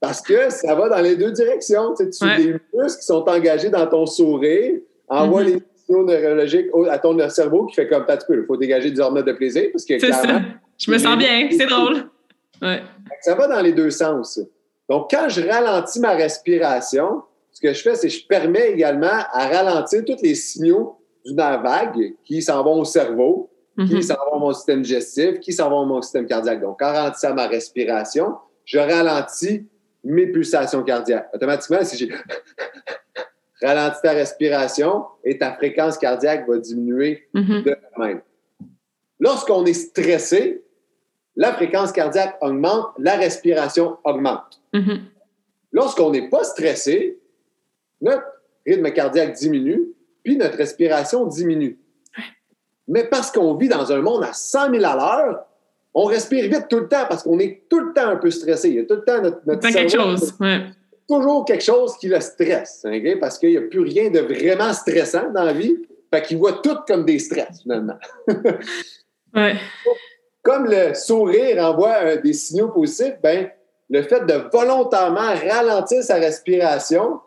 [SPEAKER 2] Parce que ça va dans les deux directions. Tu sais, tu
[SPEAKER 1] Ouais.
[SPEAKER 2] les muscles qui sont engagés dans ton sourire envoient
[SPEAKER 1] Mhm.
[SPEAKER 2] les signaux neurologiques à ton cerveau qui fait comme t'as peu. Il faut dégager des hormones de plaisir parce que
[SPEAKER 1] C'est ça.
[SPEAKER 2] clairement,
[SPEAKER 1] Je me sens bien. C'est [LAUGHS] drôle. Ouais.
[SPEAKER 2] Ça va dans les deux sens. Donc, quand je ralentis ma respiration, ce que je fais, c'est que je permets également à ralentir tous les signaux du nerf vague qui s'en vont au cerveau, qui
[SPEAKER 1] Mhm.
[SPEAKER 2] s'en vont à mon système digestif, qui s'en vont à mon système cardiaque. Donc, en ralentissant ma respiration, je ralentis mes pulsations cardiaques. Automatiquement, si j'ai [LAUGHS] ralenti ta respiration et ta fréquence cardiaque va diminuer
[SPEAKER 1] Mhm.
[SPEAKER 2] de même. Lorsqu'on est stressé, la fréquence cardiaque augmente, la respiration augmente.
[SPEAKER 1] Mhm.
[SPEAKER 2] Lorsqu'on n'est pas stressé, notre rythme cardiaque diminue, puis notre respiration diminue. Mais parce qu'on vit dans un monde à 100 000 à l'heure, on respire vite tout le temps parce qu'on est tout le temps un peu stressé. Il y a tout le temps notre, notre
[SPEAKER 1] C'est quelque chose. Ouais.
[SPEAKER 2] toujours quelque chose qui le stresse, ok? parce qu'il n'y a plus rien de vraiment stressant dans la vie. Fait qu'il voit tout comme des stress, finalement. [LAUGHS]
[SPEAKER 1] Ouais.
[SPEAKER 2] Comme le sourire envoie euh, des signaux positifs, ben, le fait de volontairement ralentir sa respiration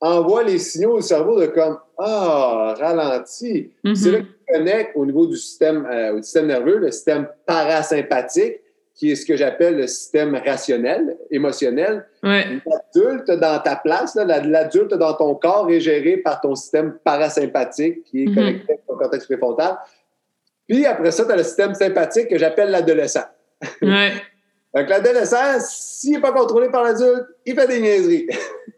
[SPEAKER 2] envoie les signaux au cerveau de comme Ah, ralenti.
[SPEAKER 1] Mhm.
[SPEAKER 2] C'est là qu'il connecte au niveau du système, euh, système nerveux, le système parasympathique, qui est ce que j'appelle le système rationnel, émotionnel.
[SPEAKER 1] Ouais.
[SPEAKER 2] L'adulte dans ta place, l'adulte dans ton corps est géré par ton système parasympathique qui est
[SPEAKER 1] Mhm.
[SPEAKER 2] connecté à ton cortex préfrontal. Puis après ça, tu as le système sympathique que j'appelle l'adolescent.
[SPEAKER 1] Ouais. [LAUGHS]
[SPEAKER 2] Donc, l'adolescent, s'il n'est pas contrôlé par l'adulte, il fait des niaiseries.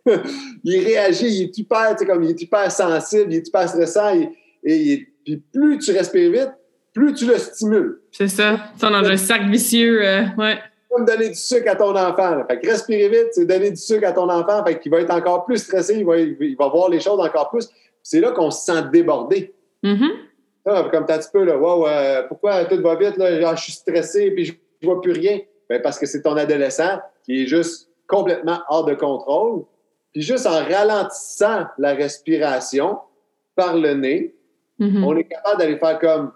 [SPEAKER 2] [LAUGHS] il réagit, il est hyper, tu sais, comme il est hyper sensible, il est hyper stressant. il- et il puis plus tu respires vite, plus tu le stimules.
[SPEAKER 1] C'est ça. Ça, dans un cercle vicieux. euh, ouais.
[SPEAKER 2] Comme donner du sucre à ton enfant. là. Fait que respirer vite, c'est donner du sucre à ton enfant. Fait qu'il va être encore plus stressé, il va, il va voir les choses encore plus. C'est là qu'on se sent débordé.
[SPEAKER 1] Mhm.
[SPEAKER 2] Ah, comme t'as un petit peu, là, wow, euh, pourquoi tout va vite, là, genre, je suis stressé, puis je, je vois plus rien. Ben, parce que c'est ton adolescent qui est juste complètement hors de contrôle. Puis juste en ralentissant la respiration par le nez,
[SPEAKER 1] Mhm.
[SPEAKER 2] on est capable d'aller faire comme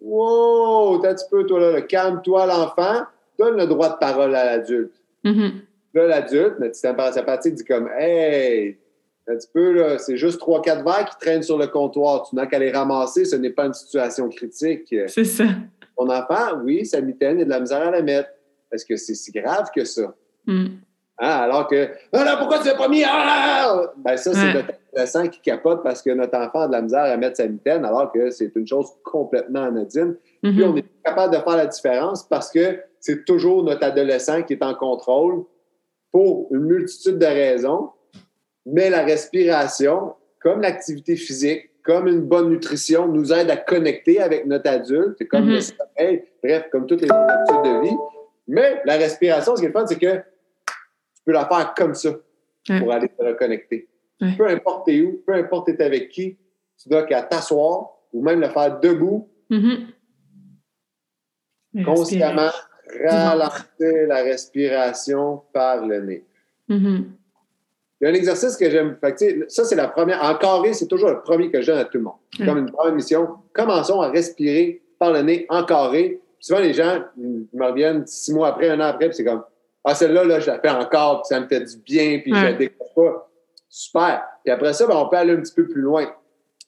[SPEAKER 2] Wow, t'as un petit peu, toi, là, calme-toi, l'enfant, donne le droit de parole à l'adulte.
[SPEAKER 1] Mhm.
[SPEAKER 2] Là, l'adulte, notre système parasympathique dit comme Hey, un petit peu, là, c'est juste 3-4 verres qui traînent sur le comptoir. Tu n'as qu'à les ramasser, ce n'est pas une situation critique.
[SPEAKER 1] C'est ça.
[SPEAKER 2] Ton enfant, oui, sa mitaine, il a de la misère à la mettre. Est-ce que c'est si grave que ça?
[SPEAKER 1] Mm.
[SPEAKER 2] Hein, alors que, ah là, pourquoi tu l'as pas mis? Ah! Ben, ça, c'est
[SPEAKER 1] Ouais.
[SPEAKER 2] notre adolescent qui capote parce que notre enfant a de la misère à mettre sa mitaine, alors que c'est une chose complètement anodine. Puis
[SPEAKER 1] Mhm.
[SPEAKER 2] on est capable de faire la différence parce que c'est toujours notre adolescent qui est en contrôle pour une multitude de raisons. Mais la respiration, comme l'activité physique, comme une bonne nutrition, nous aide à connecter avec notre adulte, comme
[SPEAKER 1] Mhm.
[SPEAKER 2] le sommeil, bref, comme toutes les habitudes de vie. Mais la respiration, ce qui est le fun, c'est que tu peux la faire comme ça
[SPEAKER 1] Ouais.
[SPEAKER 2] pour aller te reconnecter.
[SPEAKER 1] Ouais.
[SPEAKER 2] Peu importe t'es où, peu importe t'es avec qui, tu dois qu'à t'asseoir ou même le faire debout
[SPEAKER 1] Mhm.
[SPEAKER 2] consciemment ralentir la respiration par le nez.
[SPEAKER 1] Mhm.
[SPEAKER 2] Il y a un exercice que j'aime. Ça, c'est la première. En carré, c'est toujours le premier que je donne à tout le monde.
[SPEAKER 1] Mm.
[SPEAKER 2] Comme une première mission. Commençons à respirer par le nez en carré. Souvent, les gens ils me reviennent six mois après, un an après, puis c'est comme Ah, celle-là, là, je la fais encore, puis ça me fait du bien, puis je la découvre pas. Super. Puis après ça, ben, on peut aller un petit peu plus loin.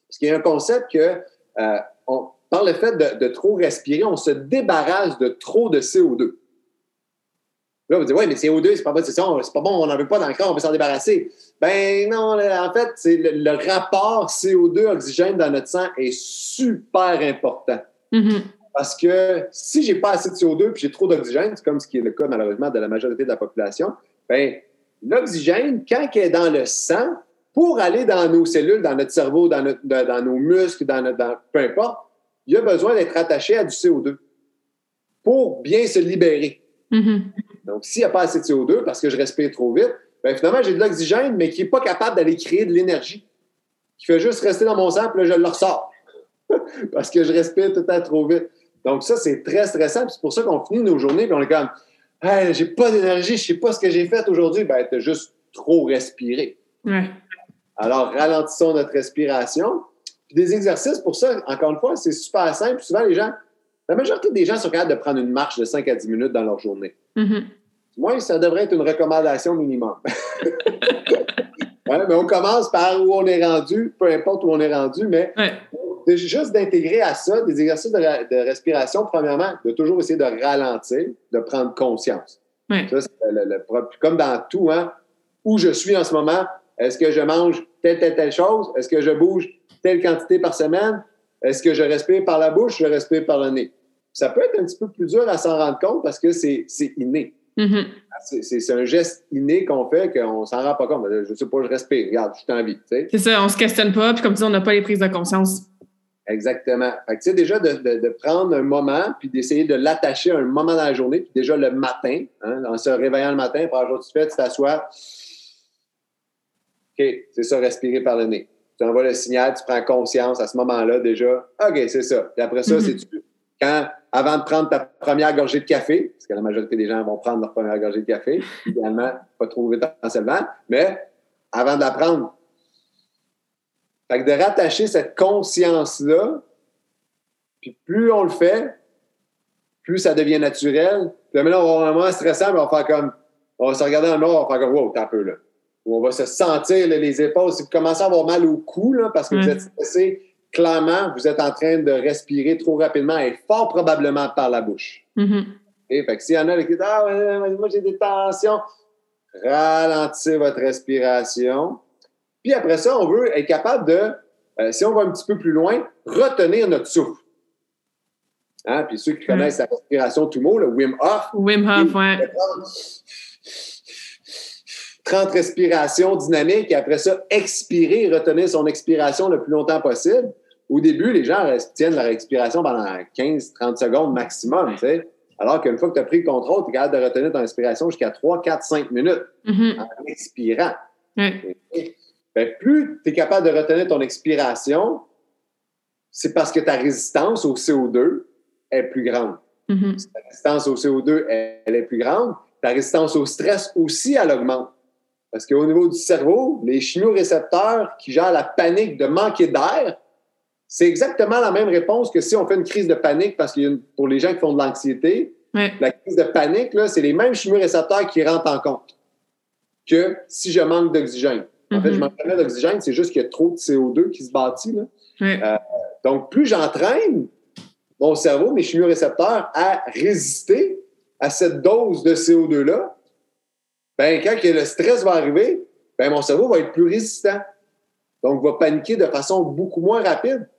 [SPEAKER 2] Parce qu'il y a un concept que, euh, on, par le fait de, de trop respirer, on se débarrasse de trop de CO2. Là, vous dites, ouais, mais CO2, c'est pas bon, c'est ça, c'est pas bon, on n'en veut pas dans le corps, on veut s'en débarrasser. Ben non, en fait, c'est le, le rapport CO2-oxygène dans notre sang est super important.
[SPEAKER 1] Mhm.
[SPEAKER 2] Parce que si j'ai pas assez de CO2 puis j'ai trop d'oxygène, c'est comme ce qui est le cas malheureusement de la majorité de la population, ben l'oxygène, quand il est dans le sang, pour aller dans nos cellules, dans notre cerveau, dans, notre- dans- dans nos muscles, dans, notre- dans- peu importe, il a besoin d'être attaché à du CO2 pour bien se libérer.
[SPEAKER 1] Mhm.
[SPEAKER 2] Donc, s'il n'y a pas assez de CO2 parce que je respire trop vite, ben, finalement, j'ai de l'oxygène, mais qui n'est pas capable d'aller créer de l'énergie. Qui fait juste rester dans mon sang, puis là, je le ressors. [LAUGHS] parce que je respire tout le temps trop vite. Donc, ça, c'est très stressant. C'est pour ça qu'on finit nos journées, puis on est comme, hey, j'ai pas d'énergie, je sais pas ce que j'ai fait aujourd'hui. Ben, tu as juste trop respiré.
[SPEAKER 1] Ouais.
[SPEAKER 2] Alors, ralentissons notre respiration. Puis des exercices pour ça, encore une fois, c'est super simple. Souvent, les gens, la majorité des gens sont capables de prendre une marche de 5 à 10 minutes dans leur journée.
[SPEAKER 1] Mhm.
[SPEAKER 2] Moi, ça devrait être une recommandation minimum. [LAUGHS] Mais on commence par où on est rendu, peu importe où on est rendu, mais
[SPEAKER 1] Ouais.
[SPEAKER 2] Juste d'intégrer à ça des exercices de, ra- de respiration, premièrement, de toujours essayer de ralentir, de prendre conscience. Ça, le- le- comme dans tout, hein, où je suis en ce moment, est-ce que je mange telle, telle, telle chose? Est-ce que je bouge telle quantité par semaine? Est-ce que je respire par la bouche? Je respire par le nez? Ça peut être un petit peu plus dur à s'en rendre compte parce que c'est inné.
[SPEAKER 1] Mhm.
[SPEAKER 2] C'est- C'est un geste inné qu'on fait qu'on s'en rend pas compte. Je sais pas, je respire. Regarde, je suis en vie.
[SPEAKER 1] C'est ça, on se questionne pas, puis comme ça, on n'a pas les prises de conscience.
[SPEAKER 2] Exactement. Fait que, tu sais, déjà, de, de- de prendre un moment, puis d'essayer de l'attacher à un moment dans la journée, puis déjà le matin, hein, en se réveillant le matin, pour jour tu fais, tu t'assois. OK, c'est ça, respirer par le nez. Tu envoies le signal, tu prends conscience à ce moment-là déjà. OK, c'est ça. Puis après ça,
[SPEAKER 1] Mhm.
[SPEAKER 2] c'est tu quand, avant de prendre ta première gorgée de café, parce que la majorité des gens vont prendre leur première gorgée de café, idéalement, pas trop vite en se levant, mais avant de la prendre, fait que de rattacher cette conscience-là, puis plus on le fait, plus ça devient naturel. Puis maintenant, on va avoir un moment stressant, mais on va faire comme. On va se regarder dans le noir, on va faire comme wow, t'as un peu là. Ou on va se sentir là, les épaules. Si vous commencez à avoir mal au cou, là, parce que vous êtes stressé, clairement, vous êtes en train de respirer trop rapidement et fort probablement par la bouche.
[SPEAKER 1] Mhm.
[SPEAKER 2] OK? Fait que s'il y en a qui disent Ah, moi j'ai des tensions, ralentissez votre respiration. Puis après ça, on veut être capable de, euh, si on va un petit peu plus loin, retenir notre souffle. Hein? Puis ceux qui connaissent la respiration tout mot, le Wim Hof,
[SPEAKER 1] Wim Hof, ouais.
[SPEAKER 2] 30 respirations dynamiques et après ça, expirer, retenir son expiration le plus longtemps possible. Au début, les gens tiennent leur expiration pendant 15-30 secondes maximum. tu sais. Alors qu'une fois que tu as pris le contrôle, tu es capable de retenir ton respiration jusqu'à 3, 4, 5 minutes
[SPEAKER 1] Mhm.
[SPEAKER 2] en expirant. Ben, plus tu es capable de retenir ton expiration, c'est parce que ta résistance au CO2 est plus grande.
[SPEAKER 1] Mhm.
[SPEAKER 2] Ta résistance au CO2, elle, est plus grande. Ta résistance au stress aussi, elle augmente. Parce qu'au niveau du cerveau, les chimiorécepteurs qui gèrent la panique de manquer d'air, c'est exactement la même réponse que si on fait une crise de panique, parce que pour les gens qui font de l'anxiété, la crise de panique, là, c'est les mêmes chimiorécepteurs qui rentrent en compte que si je manque d'oxygène. En fait, je
[SPEAKER 1] Mhm.
[SPEAKER 2] m'entraînais d'oxygène, c'est juste qu'il y a trop de CO2 qui se bâtit. Là. Euh, donc, plus j'entraîne mon cerveau, mes chimiorécepteurs, à résister à cette dose de CO2-là, ben, quand que le stress va arriver, ben, mon cerveau va être plus résistant. Donc, va paniquer de façon beaucoup moins rapide.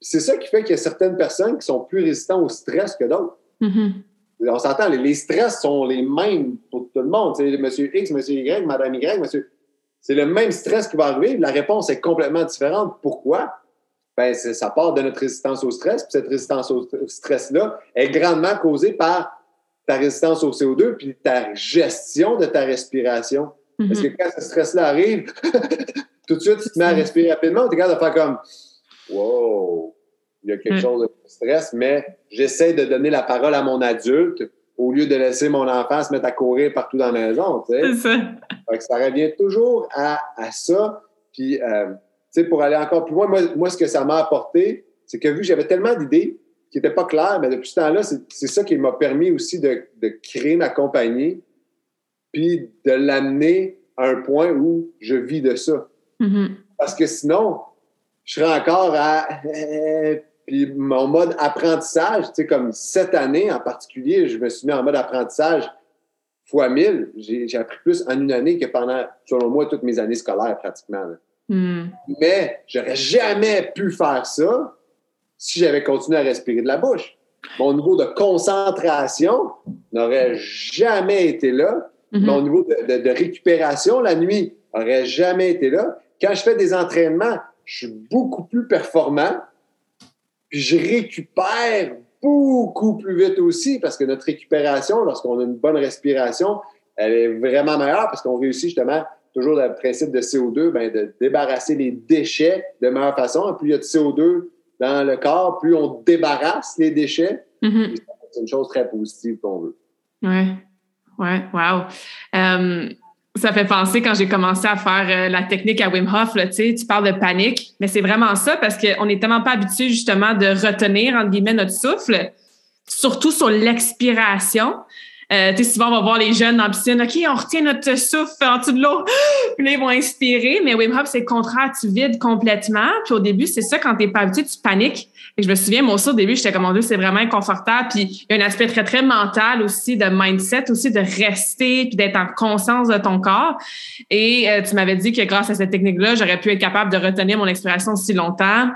[SPEAKER 2] C'est ça qui fait qu'il y a certaines personnes qui sont plus résistantes au stress que d'autres.
[SPEAKER 1] Mhm.
[SPEAKER 2] On s'entend, les, stress sont les mêmes pour tout le monde. C'est Monsieur X, Monsieur Y, Madame Y, Monsieur. C'est le même stress qui va arriver. La réponse est complètement différente. Pourquoi? Ben, ça part de notre résistance au stress. Puis cette résistance au stress-là est grandement causée par ta résistance au CO2 puis ta gestion de ta respiration. Parce que quand ce stress-là arrive, [LAUGHS] tout de suite, tu te mets à respirer rapidement. Tu es capable de faire comme Wow, il y a quelque
[SPEAKER 1] Mm.
[SPEAKER 2] chose de stress, mais j'essaie de donner la parole à mon adulte au lieu de laisser mon enfant se mettre à courir partout dans la maison.
[SPEAKER 1] C'est ça.
[SPEAKER 2] Que ça revient toujours à, à ça. Puis, euh, pour aller encore plus loin, moi, moi, ce que ça m'a apporté, c'est que vu que j'avais tellement d'idées qui n'étaient pas claires, mais depuis ce temps-là, c'est c'est ça qui m'a permis aussi de, de créer ma compagnie, puis de l'amener à un point où je vis de ça.
[SPEAKER 1] Mhm.
[SPEAKER 2] Parce que sinon, je serais encore à. euh, puis mon mode apprentissage, tu sais, comme cette année en particulier, je me suis mis en mode apprentissage fois 1000. J'ai appris plus en une année que pendant, selon moi, toutes mes années scolaires pratiquement.
[SPEAKER 1] Mhm.
[SPEAKER 2] Mais j'aurais jamais pu faire ça si j'avais continué à respirer de la bouche. Mon niveau de concentration n'aurait jamais été là.
[SPEAKER 1] Mhm.
[SPEAKER 2] Mon niveau de, de- de récupération la nuit n'aurait jamais été là. Quand je fais des entraînements, je suis beaucoup plus performant. Puis je récupère beaucoup plus vite aussi parce que notre récupération, lorsqu'on a une bonne respiration, elle est vraiment meilleure parce qu'on réussit justement toujours le principe de CO2, ben, de débarrasser les déchets de meilleure façon. Plus il y a de CO2 dans le corps, plus on débarrasse les déchets.
[SPEAKER 1] Mhm.
[SPEAKER 2] C'est une chose très positive qu'on veut.
[SPEAKER 1] Ouais, ouais, wow. Euh, ça fait penser quand j'ai commencé à faire euh, la technique à Wim Hof, là, tu tu parles de panique, mais c'est vraiment ça parce qu'on n'est tellement pas habitué justement de retenir, entre guillemets, notre souffle, surtout sur l'expiration. Euh, tu sais, souvent, on va voir les jeunes dans la piscine, OK, on retient notre souffle en dessous de l'eau, [GASPS] puis là, ils vont inspirer, mais Wim Hof, c'est le contraire, tu vides complètement, puis au début, c'est ça, quand t'es pas habitué, tu paniques. Je me souviens, moi aussi, au début, j'étais comme, mon Dieu, c'est vraiment inconfortable. Puis il y a un aspect très, très mental aussi, de mindset aussi, de rester, puis d'être en conscience de ton corps. Et euh, tu m'avais dit que grâce à cette technique-là, j'aurais pu être capable de retenir mon expiration si longtemps.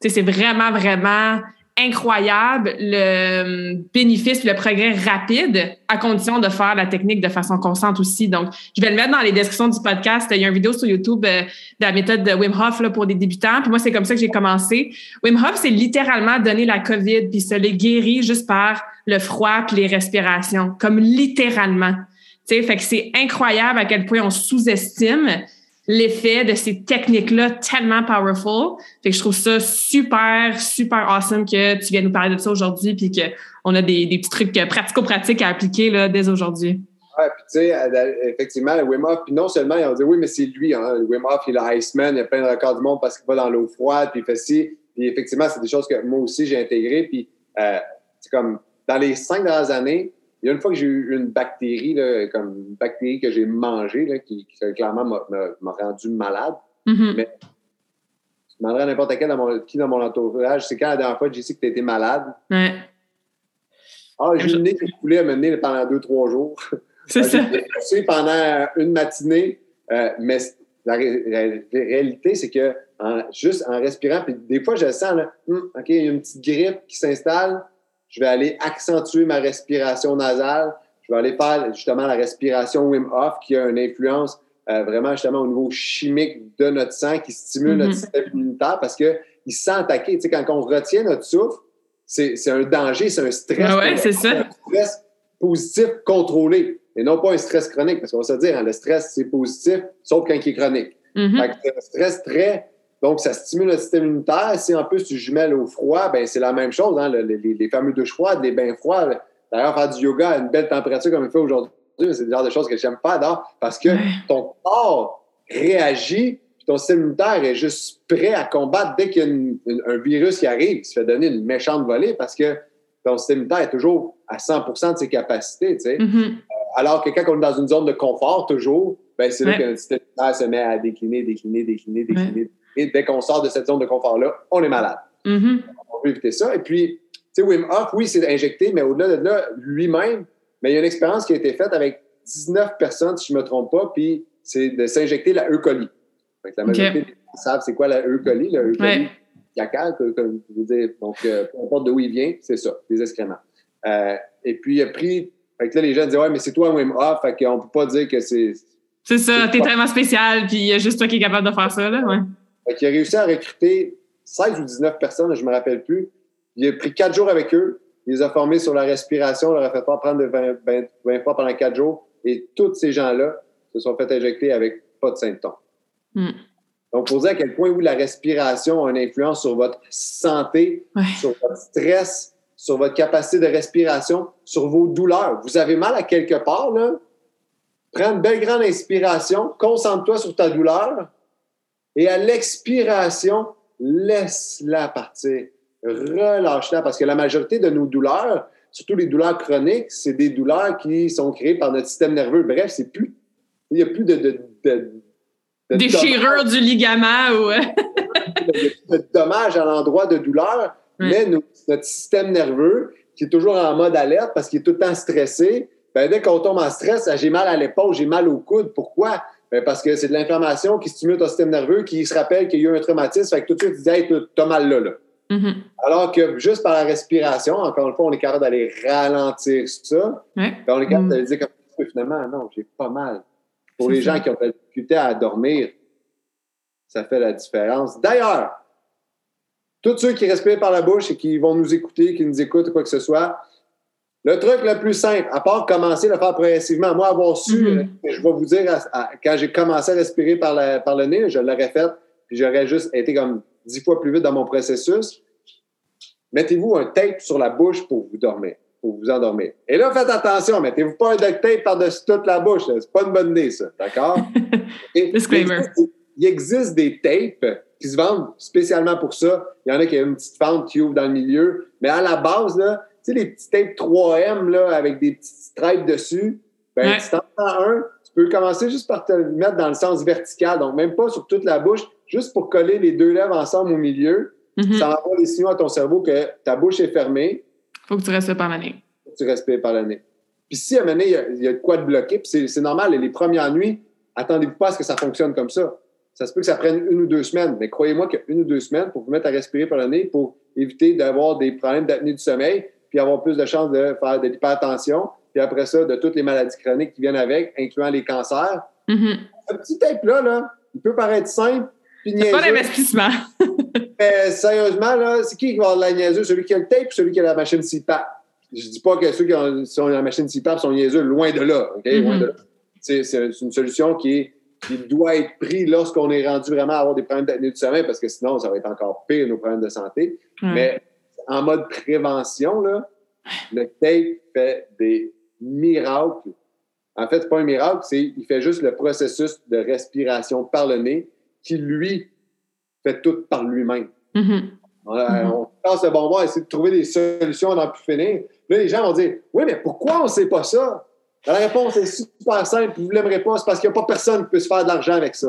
[SPEAKER 1] Tu sais, c'est vraiment, vraiment incroyable le euh, bénéfice le progrès rapide à condition de faire la technique de façon constante aussi. Donc, je vais le mettre dans les descriptions du podcast. Il y a une vidéo sur YouTube euh, de la méthode de Wim Hof là, pour des débutants. Puis moi, c'est comme ça que j'ai commencé. Wim Hof, c'est littéralement donner la COVID puis se les guérir juste par le froid puis les respirations, comme littéralement. Sais, fait que c'est incroyable à quel point on sous-estime l'effet de ces techniques-là tellement powerful. Fait que je trouve ça super, super awesome que tu viennes nous parler de ça aujourd'hui puis qu'on a des, petits trucs pratico-pratiques à appliquer là, dès aujourd'hui.
[SPEAKER 2] Ouais, puis tu sais, effectivement, Wim Hof, puis non seulement, ils ont dit oui, mais c'est lui, hein, Wim Hof, il est Iceman, il a plein de records du monde parce qu'il va dans l'eau froide, puis il fait ci. Puis effectivement, c'est des choses que moi aussi j'ai intégrées. Puis euh, c'est comme dans les cinq dernières années, il y a une fois que j'ai eu une bactérie, là, comme une bactérie que j'ai mangée, là, qui, qui clairement m'a- rendu malade.
[SPEAKER 1] Mhm.
[SPEAKER 2] Mais je demanderais à n'importe quel dans mon, qui dans mon entourage, c'est quand la dernière fois que j'ai su que tu étais malade?
[SPEAKER 1] Ouais,
[SPEAKER 2] Ah, j'ai eu le nez qui coulait à mener pendant deux, trois jours.
[SPEAKER 1] c'est ça.
[SPEAKER 2] J'ai pendant une matinée, euh, mais la, ré- ré- réalité, c'est que en- juste en respirant, puis des fois, je sens, là, Hum, OK, il y a une petite grippe qui s'installe, je vais aller accentuer ma respiration nasale, je vais aller faire justement la respiration Wim Hof qui a une influence euh, vraiment justement au niveau chimique de notre sang qui stimule
[SPEAKER 1] Mhm.
[SPEAKER 2] notre système immunitaire parce qu'il se sent attaqué. Tu sais, quand on retient notre souffle, c'est c'est un danger, c'est un stress.
[SPEAKER 1] Ah ouais, c'est ça.
[SPEAKER 2] Un stress positif contrôlé et non pas un stress chronique. Parce qu'on va se dire, hein, le stress, c'est positif, sauf quand il est chronique.
[SPEAKER 1] Mhm.
[SPEAKER 2] C'est un stress très. Donc, ça stimule le système immunitaire. Si en plus tu jumelles au froid, ben c'est la même chose. Hein, le- les, les fameux douches froides, les bains froids. D'ailleurs, faire du yoga à une belle température comme il fait aujourd'hui, c'est le genre de choses que j'aime pas d'or parce que ton corps réagit, puis ton système immunitaire est juste prêt à combattre dès qu'il y a une- une- un virus qui arrive, qui se fait donner une méchante volée parce que ton système immunitaire est toujours à 100% de ses capacités. tu sais.
[SPEAKER 1] Mhm.
[SPEAKER 2] Alors que quand on est dans une zone de confort, toujours, ben, c'est là que notre système immunitaire se met à décliner, décliner, décliner, décliner. Et dès qu'on sort de cette zone de confort-là, on est malade.
[SPEAKER 1] Mhm.
[SPEAKER 2] On peut éviter ça. Et puis, tu sais, Wim Hof, oui, c'est injecté, mais au-delà de là, lui-même, mais il y a une expérience qui a été faite avec 19 personnes, si je ne me trompe pas, puis c'est de s'injecter la E. coli. Fait que la majorité des gens savent c'est quoi la E. coli. La E. coli,
[SPEAKER 1] Ouais.
[SPEAKER 2] caca, comme je veux dire. Donc, euh, peu importe d'où il vient, c'est ça, des excréments. Euh, et puis, il a pris. Fait que là, les gens disaient, ouais, mais c'est toi, Wim Hof, fait qu'on peut pas dire que c'est.
[SPEAKER 1] C'est ça, t'es tellement spécial, puis il y a juste toi qui es capable de faire ça, là. Ouais.
[SPEAKER 2] Fait qu'il a réussi à recruter 16 ou 19 personnes, je me rappelle plus. Il a pris quatre jours avec eux. Il les a formés sur la respiration, leur a fait prendre de 20, 20 20 fois pendant quatre jours. Et tous ces gens-là se sont fait injecter avec pas de symptômes.
[SPEAKER 1] Hmm.
[SPEAKER 2] Donc, pour dire à quel point, oui, la respiration a une influence sur votre santé,
[SPEAKER 1] Ouais.
[SPEAKER 2] sur votre stress, sur votre capacité de respiration, sur vos douleurs. Vous avez mal à quelque part, là? Prends une belle grande inspiration, concentre-toi sur ta douleur et à l'expiration, laisse-la partir. Relâche-la parce que la majorité de nos douleurs, surtout les douleurs chroniques, c'est des douleurs qui sont créées par notre système nerveux. Bref, c'est plus. Il n'y a plus de. de, de- de
[SPEAKER 1] Déchirure du ligament ou. [LAUGHS]
[SPEAKER 2] de, de dommages à l'endroit de douleur, mais nous- notre système nerveux, qui est toujours en mode alerte parce qu'il est tout le temps stressé, ben, dès qu'on tombe en stress, ah, j'ai mal à l'épaule, j'ai mal au coude. Pourquoi? Ben, parce que c'est de l'inflammation qui stimule ton système nerveux, qui se rappelle qu'il y a eu un traumatisme, fait que tout de suite, tu dis, hey, t'as- mal là, là.
[SPEAKER 1] mhm.
[SPEAKER 2] Alors que juste par la respiration, encore une fois, on est capable d'aller ralentir ça.
[SPEAKER 1] Ouais.
[SPEAKER 2] Ben, on est capable
[SPEAKER 1] Mm.
[SPEAKER 2] de dire comme finalement, non, j'ai pas mal. Pour les
[SPEAKER 1] ça.
[SPEAKER 2] gens qui ont de la difficulté à dormir, ça fait la différence. D'ailleurs, tous ceux qui respirent par la bouche et qui vont nous écouter, qui nous écoutent ou quoi que ce soit, le truc le plus simple, à part commencer à le faire progressivement, moi, avoir su,
[SPEAKER 1] Mhm.
[SPEAKER 2] euh, je vais vous dire, à- à- quand j'ai commencé à respirer par, la- par le nez, je l'aurais fait, puis j'aurais juste été comme dix fois plus vite dans mon processus. Mettez-vous un tape sur la bouche pour vous dormir, pour vous endormir. Et là, faites attention, mettez-vous pas un duct tape par-dessus toute la bouche. C'est pas une bonne idée, ça. D'accord? [LAUGHS]
[SPEAKER 1] Disclaimer.
[SPEAKER 2] Il existe, il existe des tapes qui se vendent spécialement pour ça. Il y en a qui ont une petite fente qui ouvre dans le milieu. Mais à la base, là, tu sais, les petits tapes 3M là, avec des petites stripes dessus, ben,
[SPEAKER 1] Ouais.
[SPEAKER 2] tu t'en prends un. Tu peux commencer juste par te le mettre dans le sens vertical, donc même pas sur toute la bouche, juste pour coller les deux lèvres ensemble au milieu.
[SPEAKER 1] Mhm.
[SPEAKER 2] Ça envoie les signaux à ton cerveau que ta bouche est fermée,
[SPEAKER 1] Faut que tu restes pas mané.
[SPEAKER 2] faut que tu respires par le nez. Puis si à un moment donné, il y a, de quoi de bloquer, puis c'est, c'est normal, les premières nuits, attendez-vous pas à ce que ça fonctionne comme ça. Ça se peut que ça prenne une ou deux semaines, mais croyez-moi qu'une ou deux semaines pour vous mettre à respirer par le nez pour éviter d'avoir des problèmes d'apnée du sommeil, puis avoir plus de chances de faire de l'hypertension, puis après ça, de toutes les maladies chroniques qui viennent avec, incluant les cancers.
[SPEAKER 1] Mhm.
[SPEAKER 2] Ce petit tape-là, là, il peut paraître simple, puis
[SPEAKER 1] Pas
[SPEAKER 2] niaiseux,
[SPEAKER 1] d'investissement. [LAUGHS]
[SPEAKER 2] mais sérieusement, là, c'est qui qui va avoir de la niaiseux? Celui qui a le tape ou celui qui a la machine CPAP? Je dis pas que ceux qui ont, la machine CPAP sont niaiseux, loin de là. OK?
[SPEAKER 1] Mhm.
[SPEAKER 2] Loin de là. C'est une solution qui, est, qui doit être prise lorsqu'on est rendu vraiment à avoir des problèmes d'apnée du sommeil, parce que sinon, ça va être encore pire, nos problèmes de santé. Mais en mode prévention, là, le tape fait des miracles. En fait, c'est pas un miracle, c'est il fait juste le processus de respiration par le nez qui, lui, fait tout par lui-même.
[SPEAKER 1] Mhm.
[SPEAKER 2] On, on passe le bonbon à essayer de trouver des solutions à n'en plus finir. Là, les gens vont dire Oui, mais pourquoi on ne sait pas ça? La réponse est super simple. Vous ne l'aimerez pas, c'est parce qu'il n'y a pas personne qui peut se faire de l'argent avec ça.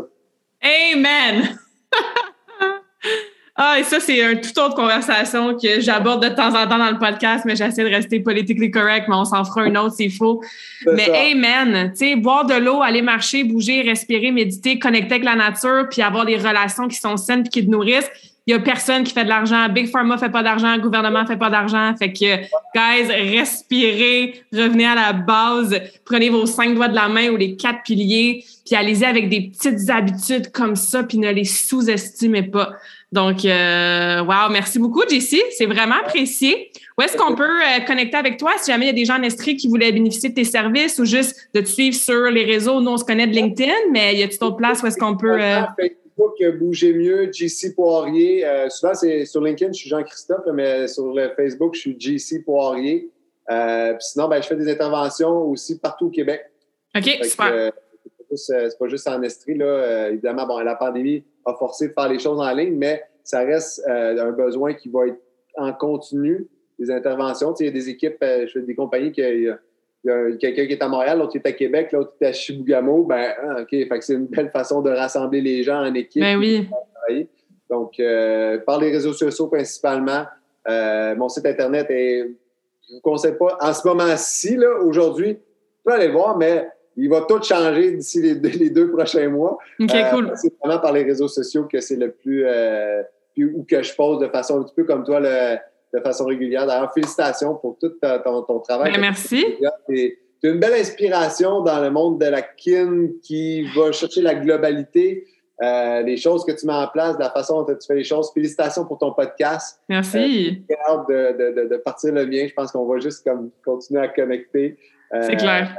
[SPEAKER 1] Amen! [LAUGHS] ah, et ça, c'est une toute autre conversation que j'aborde de temps en temps dans le podcast, mais j'essaie de rester politically correct, mais on s'en fera une autre s'il faut. Mais
[SPEAKER 2] ça.
[SPEAKER 1] amen! Tu sais, boire de l'eau, aller marcher, bouger, respirer, méditer, connecter avec la nature, puis avoir des relations qui sont saines puis qui te nourrissent. Il y a personne qui fait de l'argent. Big Pharma fait pas d'argent. Le gouvernement fait pas d'argent. Fait que, guys, respirez, revenez à la base, prenez vos cinq doigts de la main ou les quatre piliers, puis allez-y avec des petites habitudes comme ça, puis ne les sous-estimez pas. Donc, euh, wow, merci beaucoup, Jessie. C'est vraiment apprécié. Où est-ce qu'on peut euh, connecter avec toi si jamais il y a des gens en Estrie qui voulaient bénéficier de tes services ou juste de te suivre sur les réseaux? Nous, on se connaît de LinkedIn, mais y a-t-il d'autres places où est-ce qu'on peut... euh,
[SPEAKER 2] Facebook, bougez mieux, JC Poirier. Euh, souvent, c'est sur LinkedIn, je suis Jean-Christophe, mais sur le Facebook, je suis JC Poirier. Euh, puis sinon, ben, je fais des interventions aussi partout au Québec.
[SPEAKER 1] OK,
[SPEAKER 2] Fait
[SPEAKER 1] super.
[SPEAKER 2] euh, c'est pas juste, en Estrie. Là. Évidemment, bon, la pandémie a forcé de faire les choses en ligne, mais ça reste un besoin qui va être en continu, des interventions. Tu sais, Il y a des équipes, je fais des compagnies qui, il y a quelqu'un qui est à Montréal, l'autre qui est à Québec, l'autre qui est à Chibougamau, ben, ah, OK, fait que c'est une belle façon de rassembler les gens en équipe.
[SPEAKER 1] Ben oui.
[SPEAKER 2] Donc, euh, par les réseaux sociaux principalement. Euh, mon site Internet est, je vous conseille pas, en ce moment-ci, là, aujourd'hui, tu peux aller voir, mais il va tout changer d'ici les, les, deux prochains mois.
[SPEAKER 1] OK,
[SPEAKER 2] Euh,
[SPEAKER 1] cool.
[SPEAKER 2] C'est vraiment par les réseaux sociaux que c'est le plus, plus- ou que je pose de façon un petit peu comme toi, le- de façon régulière. D'ailleurs, félicitations pour tout ta- ton, ton travail.
[SPEAKER 1] Ben, merci.
[SPEAKER 2] Tu es une belle inspiration dans le monde de la kin qui va chercher la globalité, euh, les choses que tu mets en place, la façon dont tu fais les choses. Félicitations pour ton podcast.
[SPEAKER 1] Merci.
[SPEAKER 2] J'ai hâte de, de- partir le mien. Je pense qu'on va juste comme continuer à connecter. Euh,
[SPEAKER 1] C'est clair.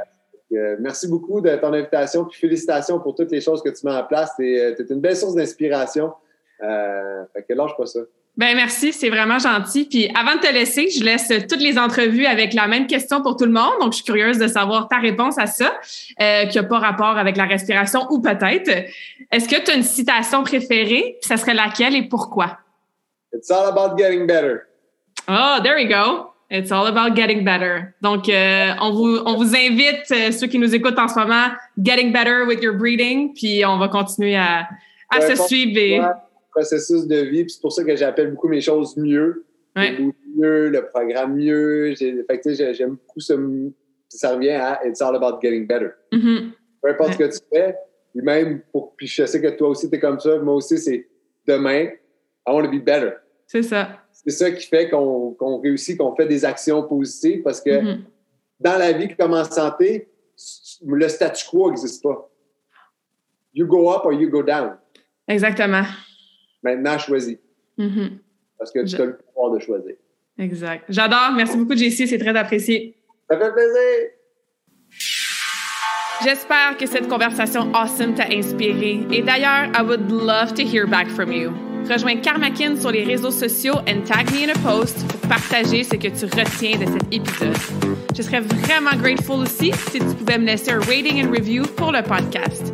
[SPEAKER 2] euh, merci beaucoup de ton invitation. Puis félicitations pour toutes les choses que tu mets en place. Tu es, une belle source d'inspiration. Euh, fait que lâche pas ça.
[SPEAKER 1] Ben merci, c'est vraiment gentil. Puis avant de te laisser, je laisse toutes les entrevues avec la même question pour tout le monde. Donc, je suis curieuse de savoir ta réponse à ça, euh, qui n'a pas rapport avec la respiration ou peut-être. Est-ce que tu as une citation préférée? Ça serait laquelle et pourquoi?
[SPEAKER 2] It's all about getting better.
[SPEAKER 1] Oh, there we go. It's all about getting better. Donc, euh, on, vous, on vous invite, euh, ceux qui nous écoutent en ce moment, getting better with your breathing. Puis on va continuer à, à se suivre. Et,
[SPEAKER 2] Ouais, processus de vie. Puis c'est pour ça que j'appelle beaucoup mes choses mieux.
[SPEAKER 1] Ouais.
[SPEAKER 2] Mieux, le programme mieux. Fait que, j'aime beaucoup ce. Ça revient à It's all about getting better.
[SPEAKER 1] Mhm.
[SPEAKER 2] Peu importe
[SPEAKER 1] Ouais.
[SPEAKER 2] ce que tu fais, puis même pour. Puis je sais que toi aussi, tu es comme ça. Moi aussi, c'est demain, I want to be better.
[SPEAKER 1] C'est ça.
[SPEAKER 2] C'est ça qui fait qu'on réussit, qu'on fait des actions positives parce que
[SPEAKER 1] Mhm.
[SPEAKER 2] dans la vie comme en santé, le statu quo n'existe pas. You go up or you go down.
[SPEAKER 1] Exactement.
[SPEAKER 2] Maintenant, choisis.
[SPEAKER 1] Mhm.
[SPEAKER 2] Parce que tu as le pouvoir de choisir.
[SPEAKER 1] Exact. J'adore. Merci beaucoup, JC. C'est très apprécié.
[SPEAKER 2] Ça fait plaisir!
[SPEAKER 1] J'espère que cette conversation awesome t'a inspiré. Et d'ailleurs, I would love to hear back from you. Rejoins Karmakin sur les réseaux sociaux and tag me in a post pour partager ce que tu retiens de cet épisode. Je serais vraiment grateful aussi si tu pouvais me laisser un rating and review pour le podcast.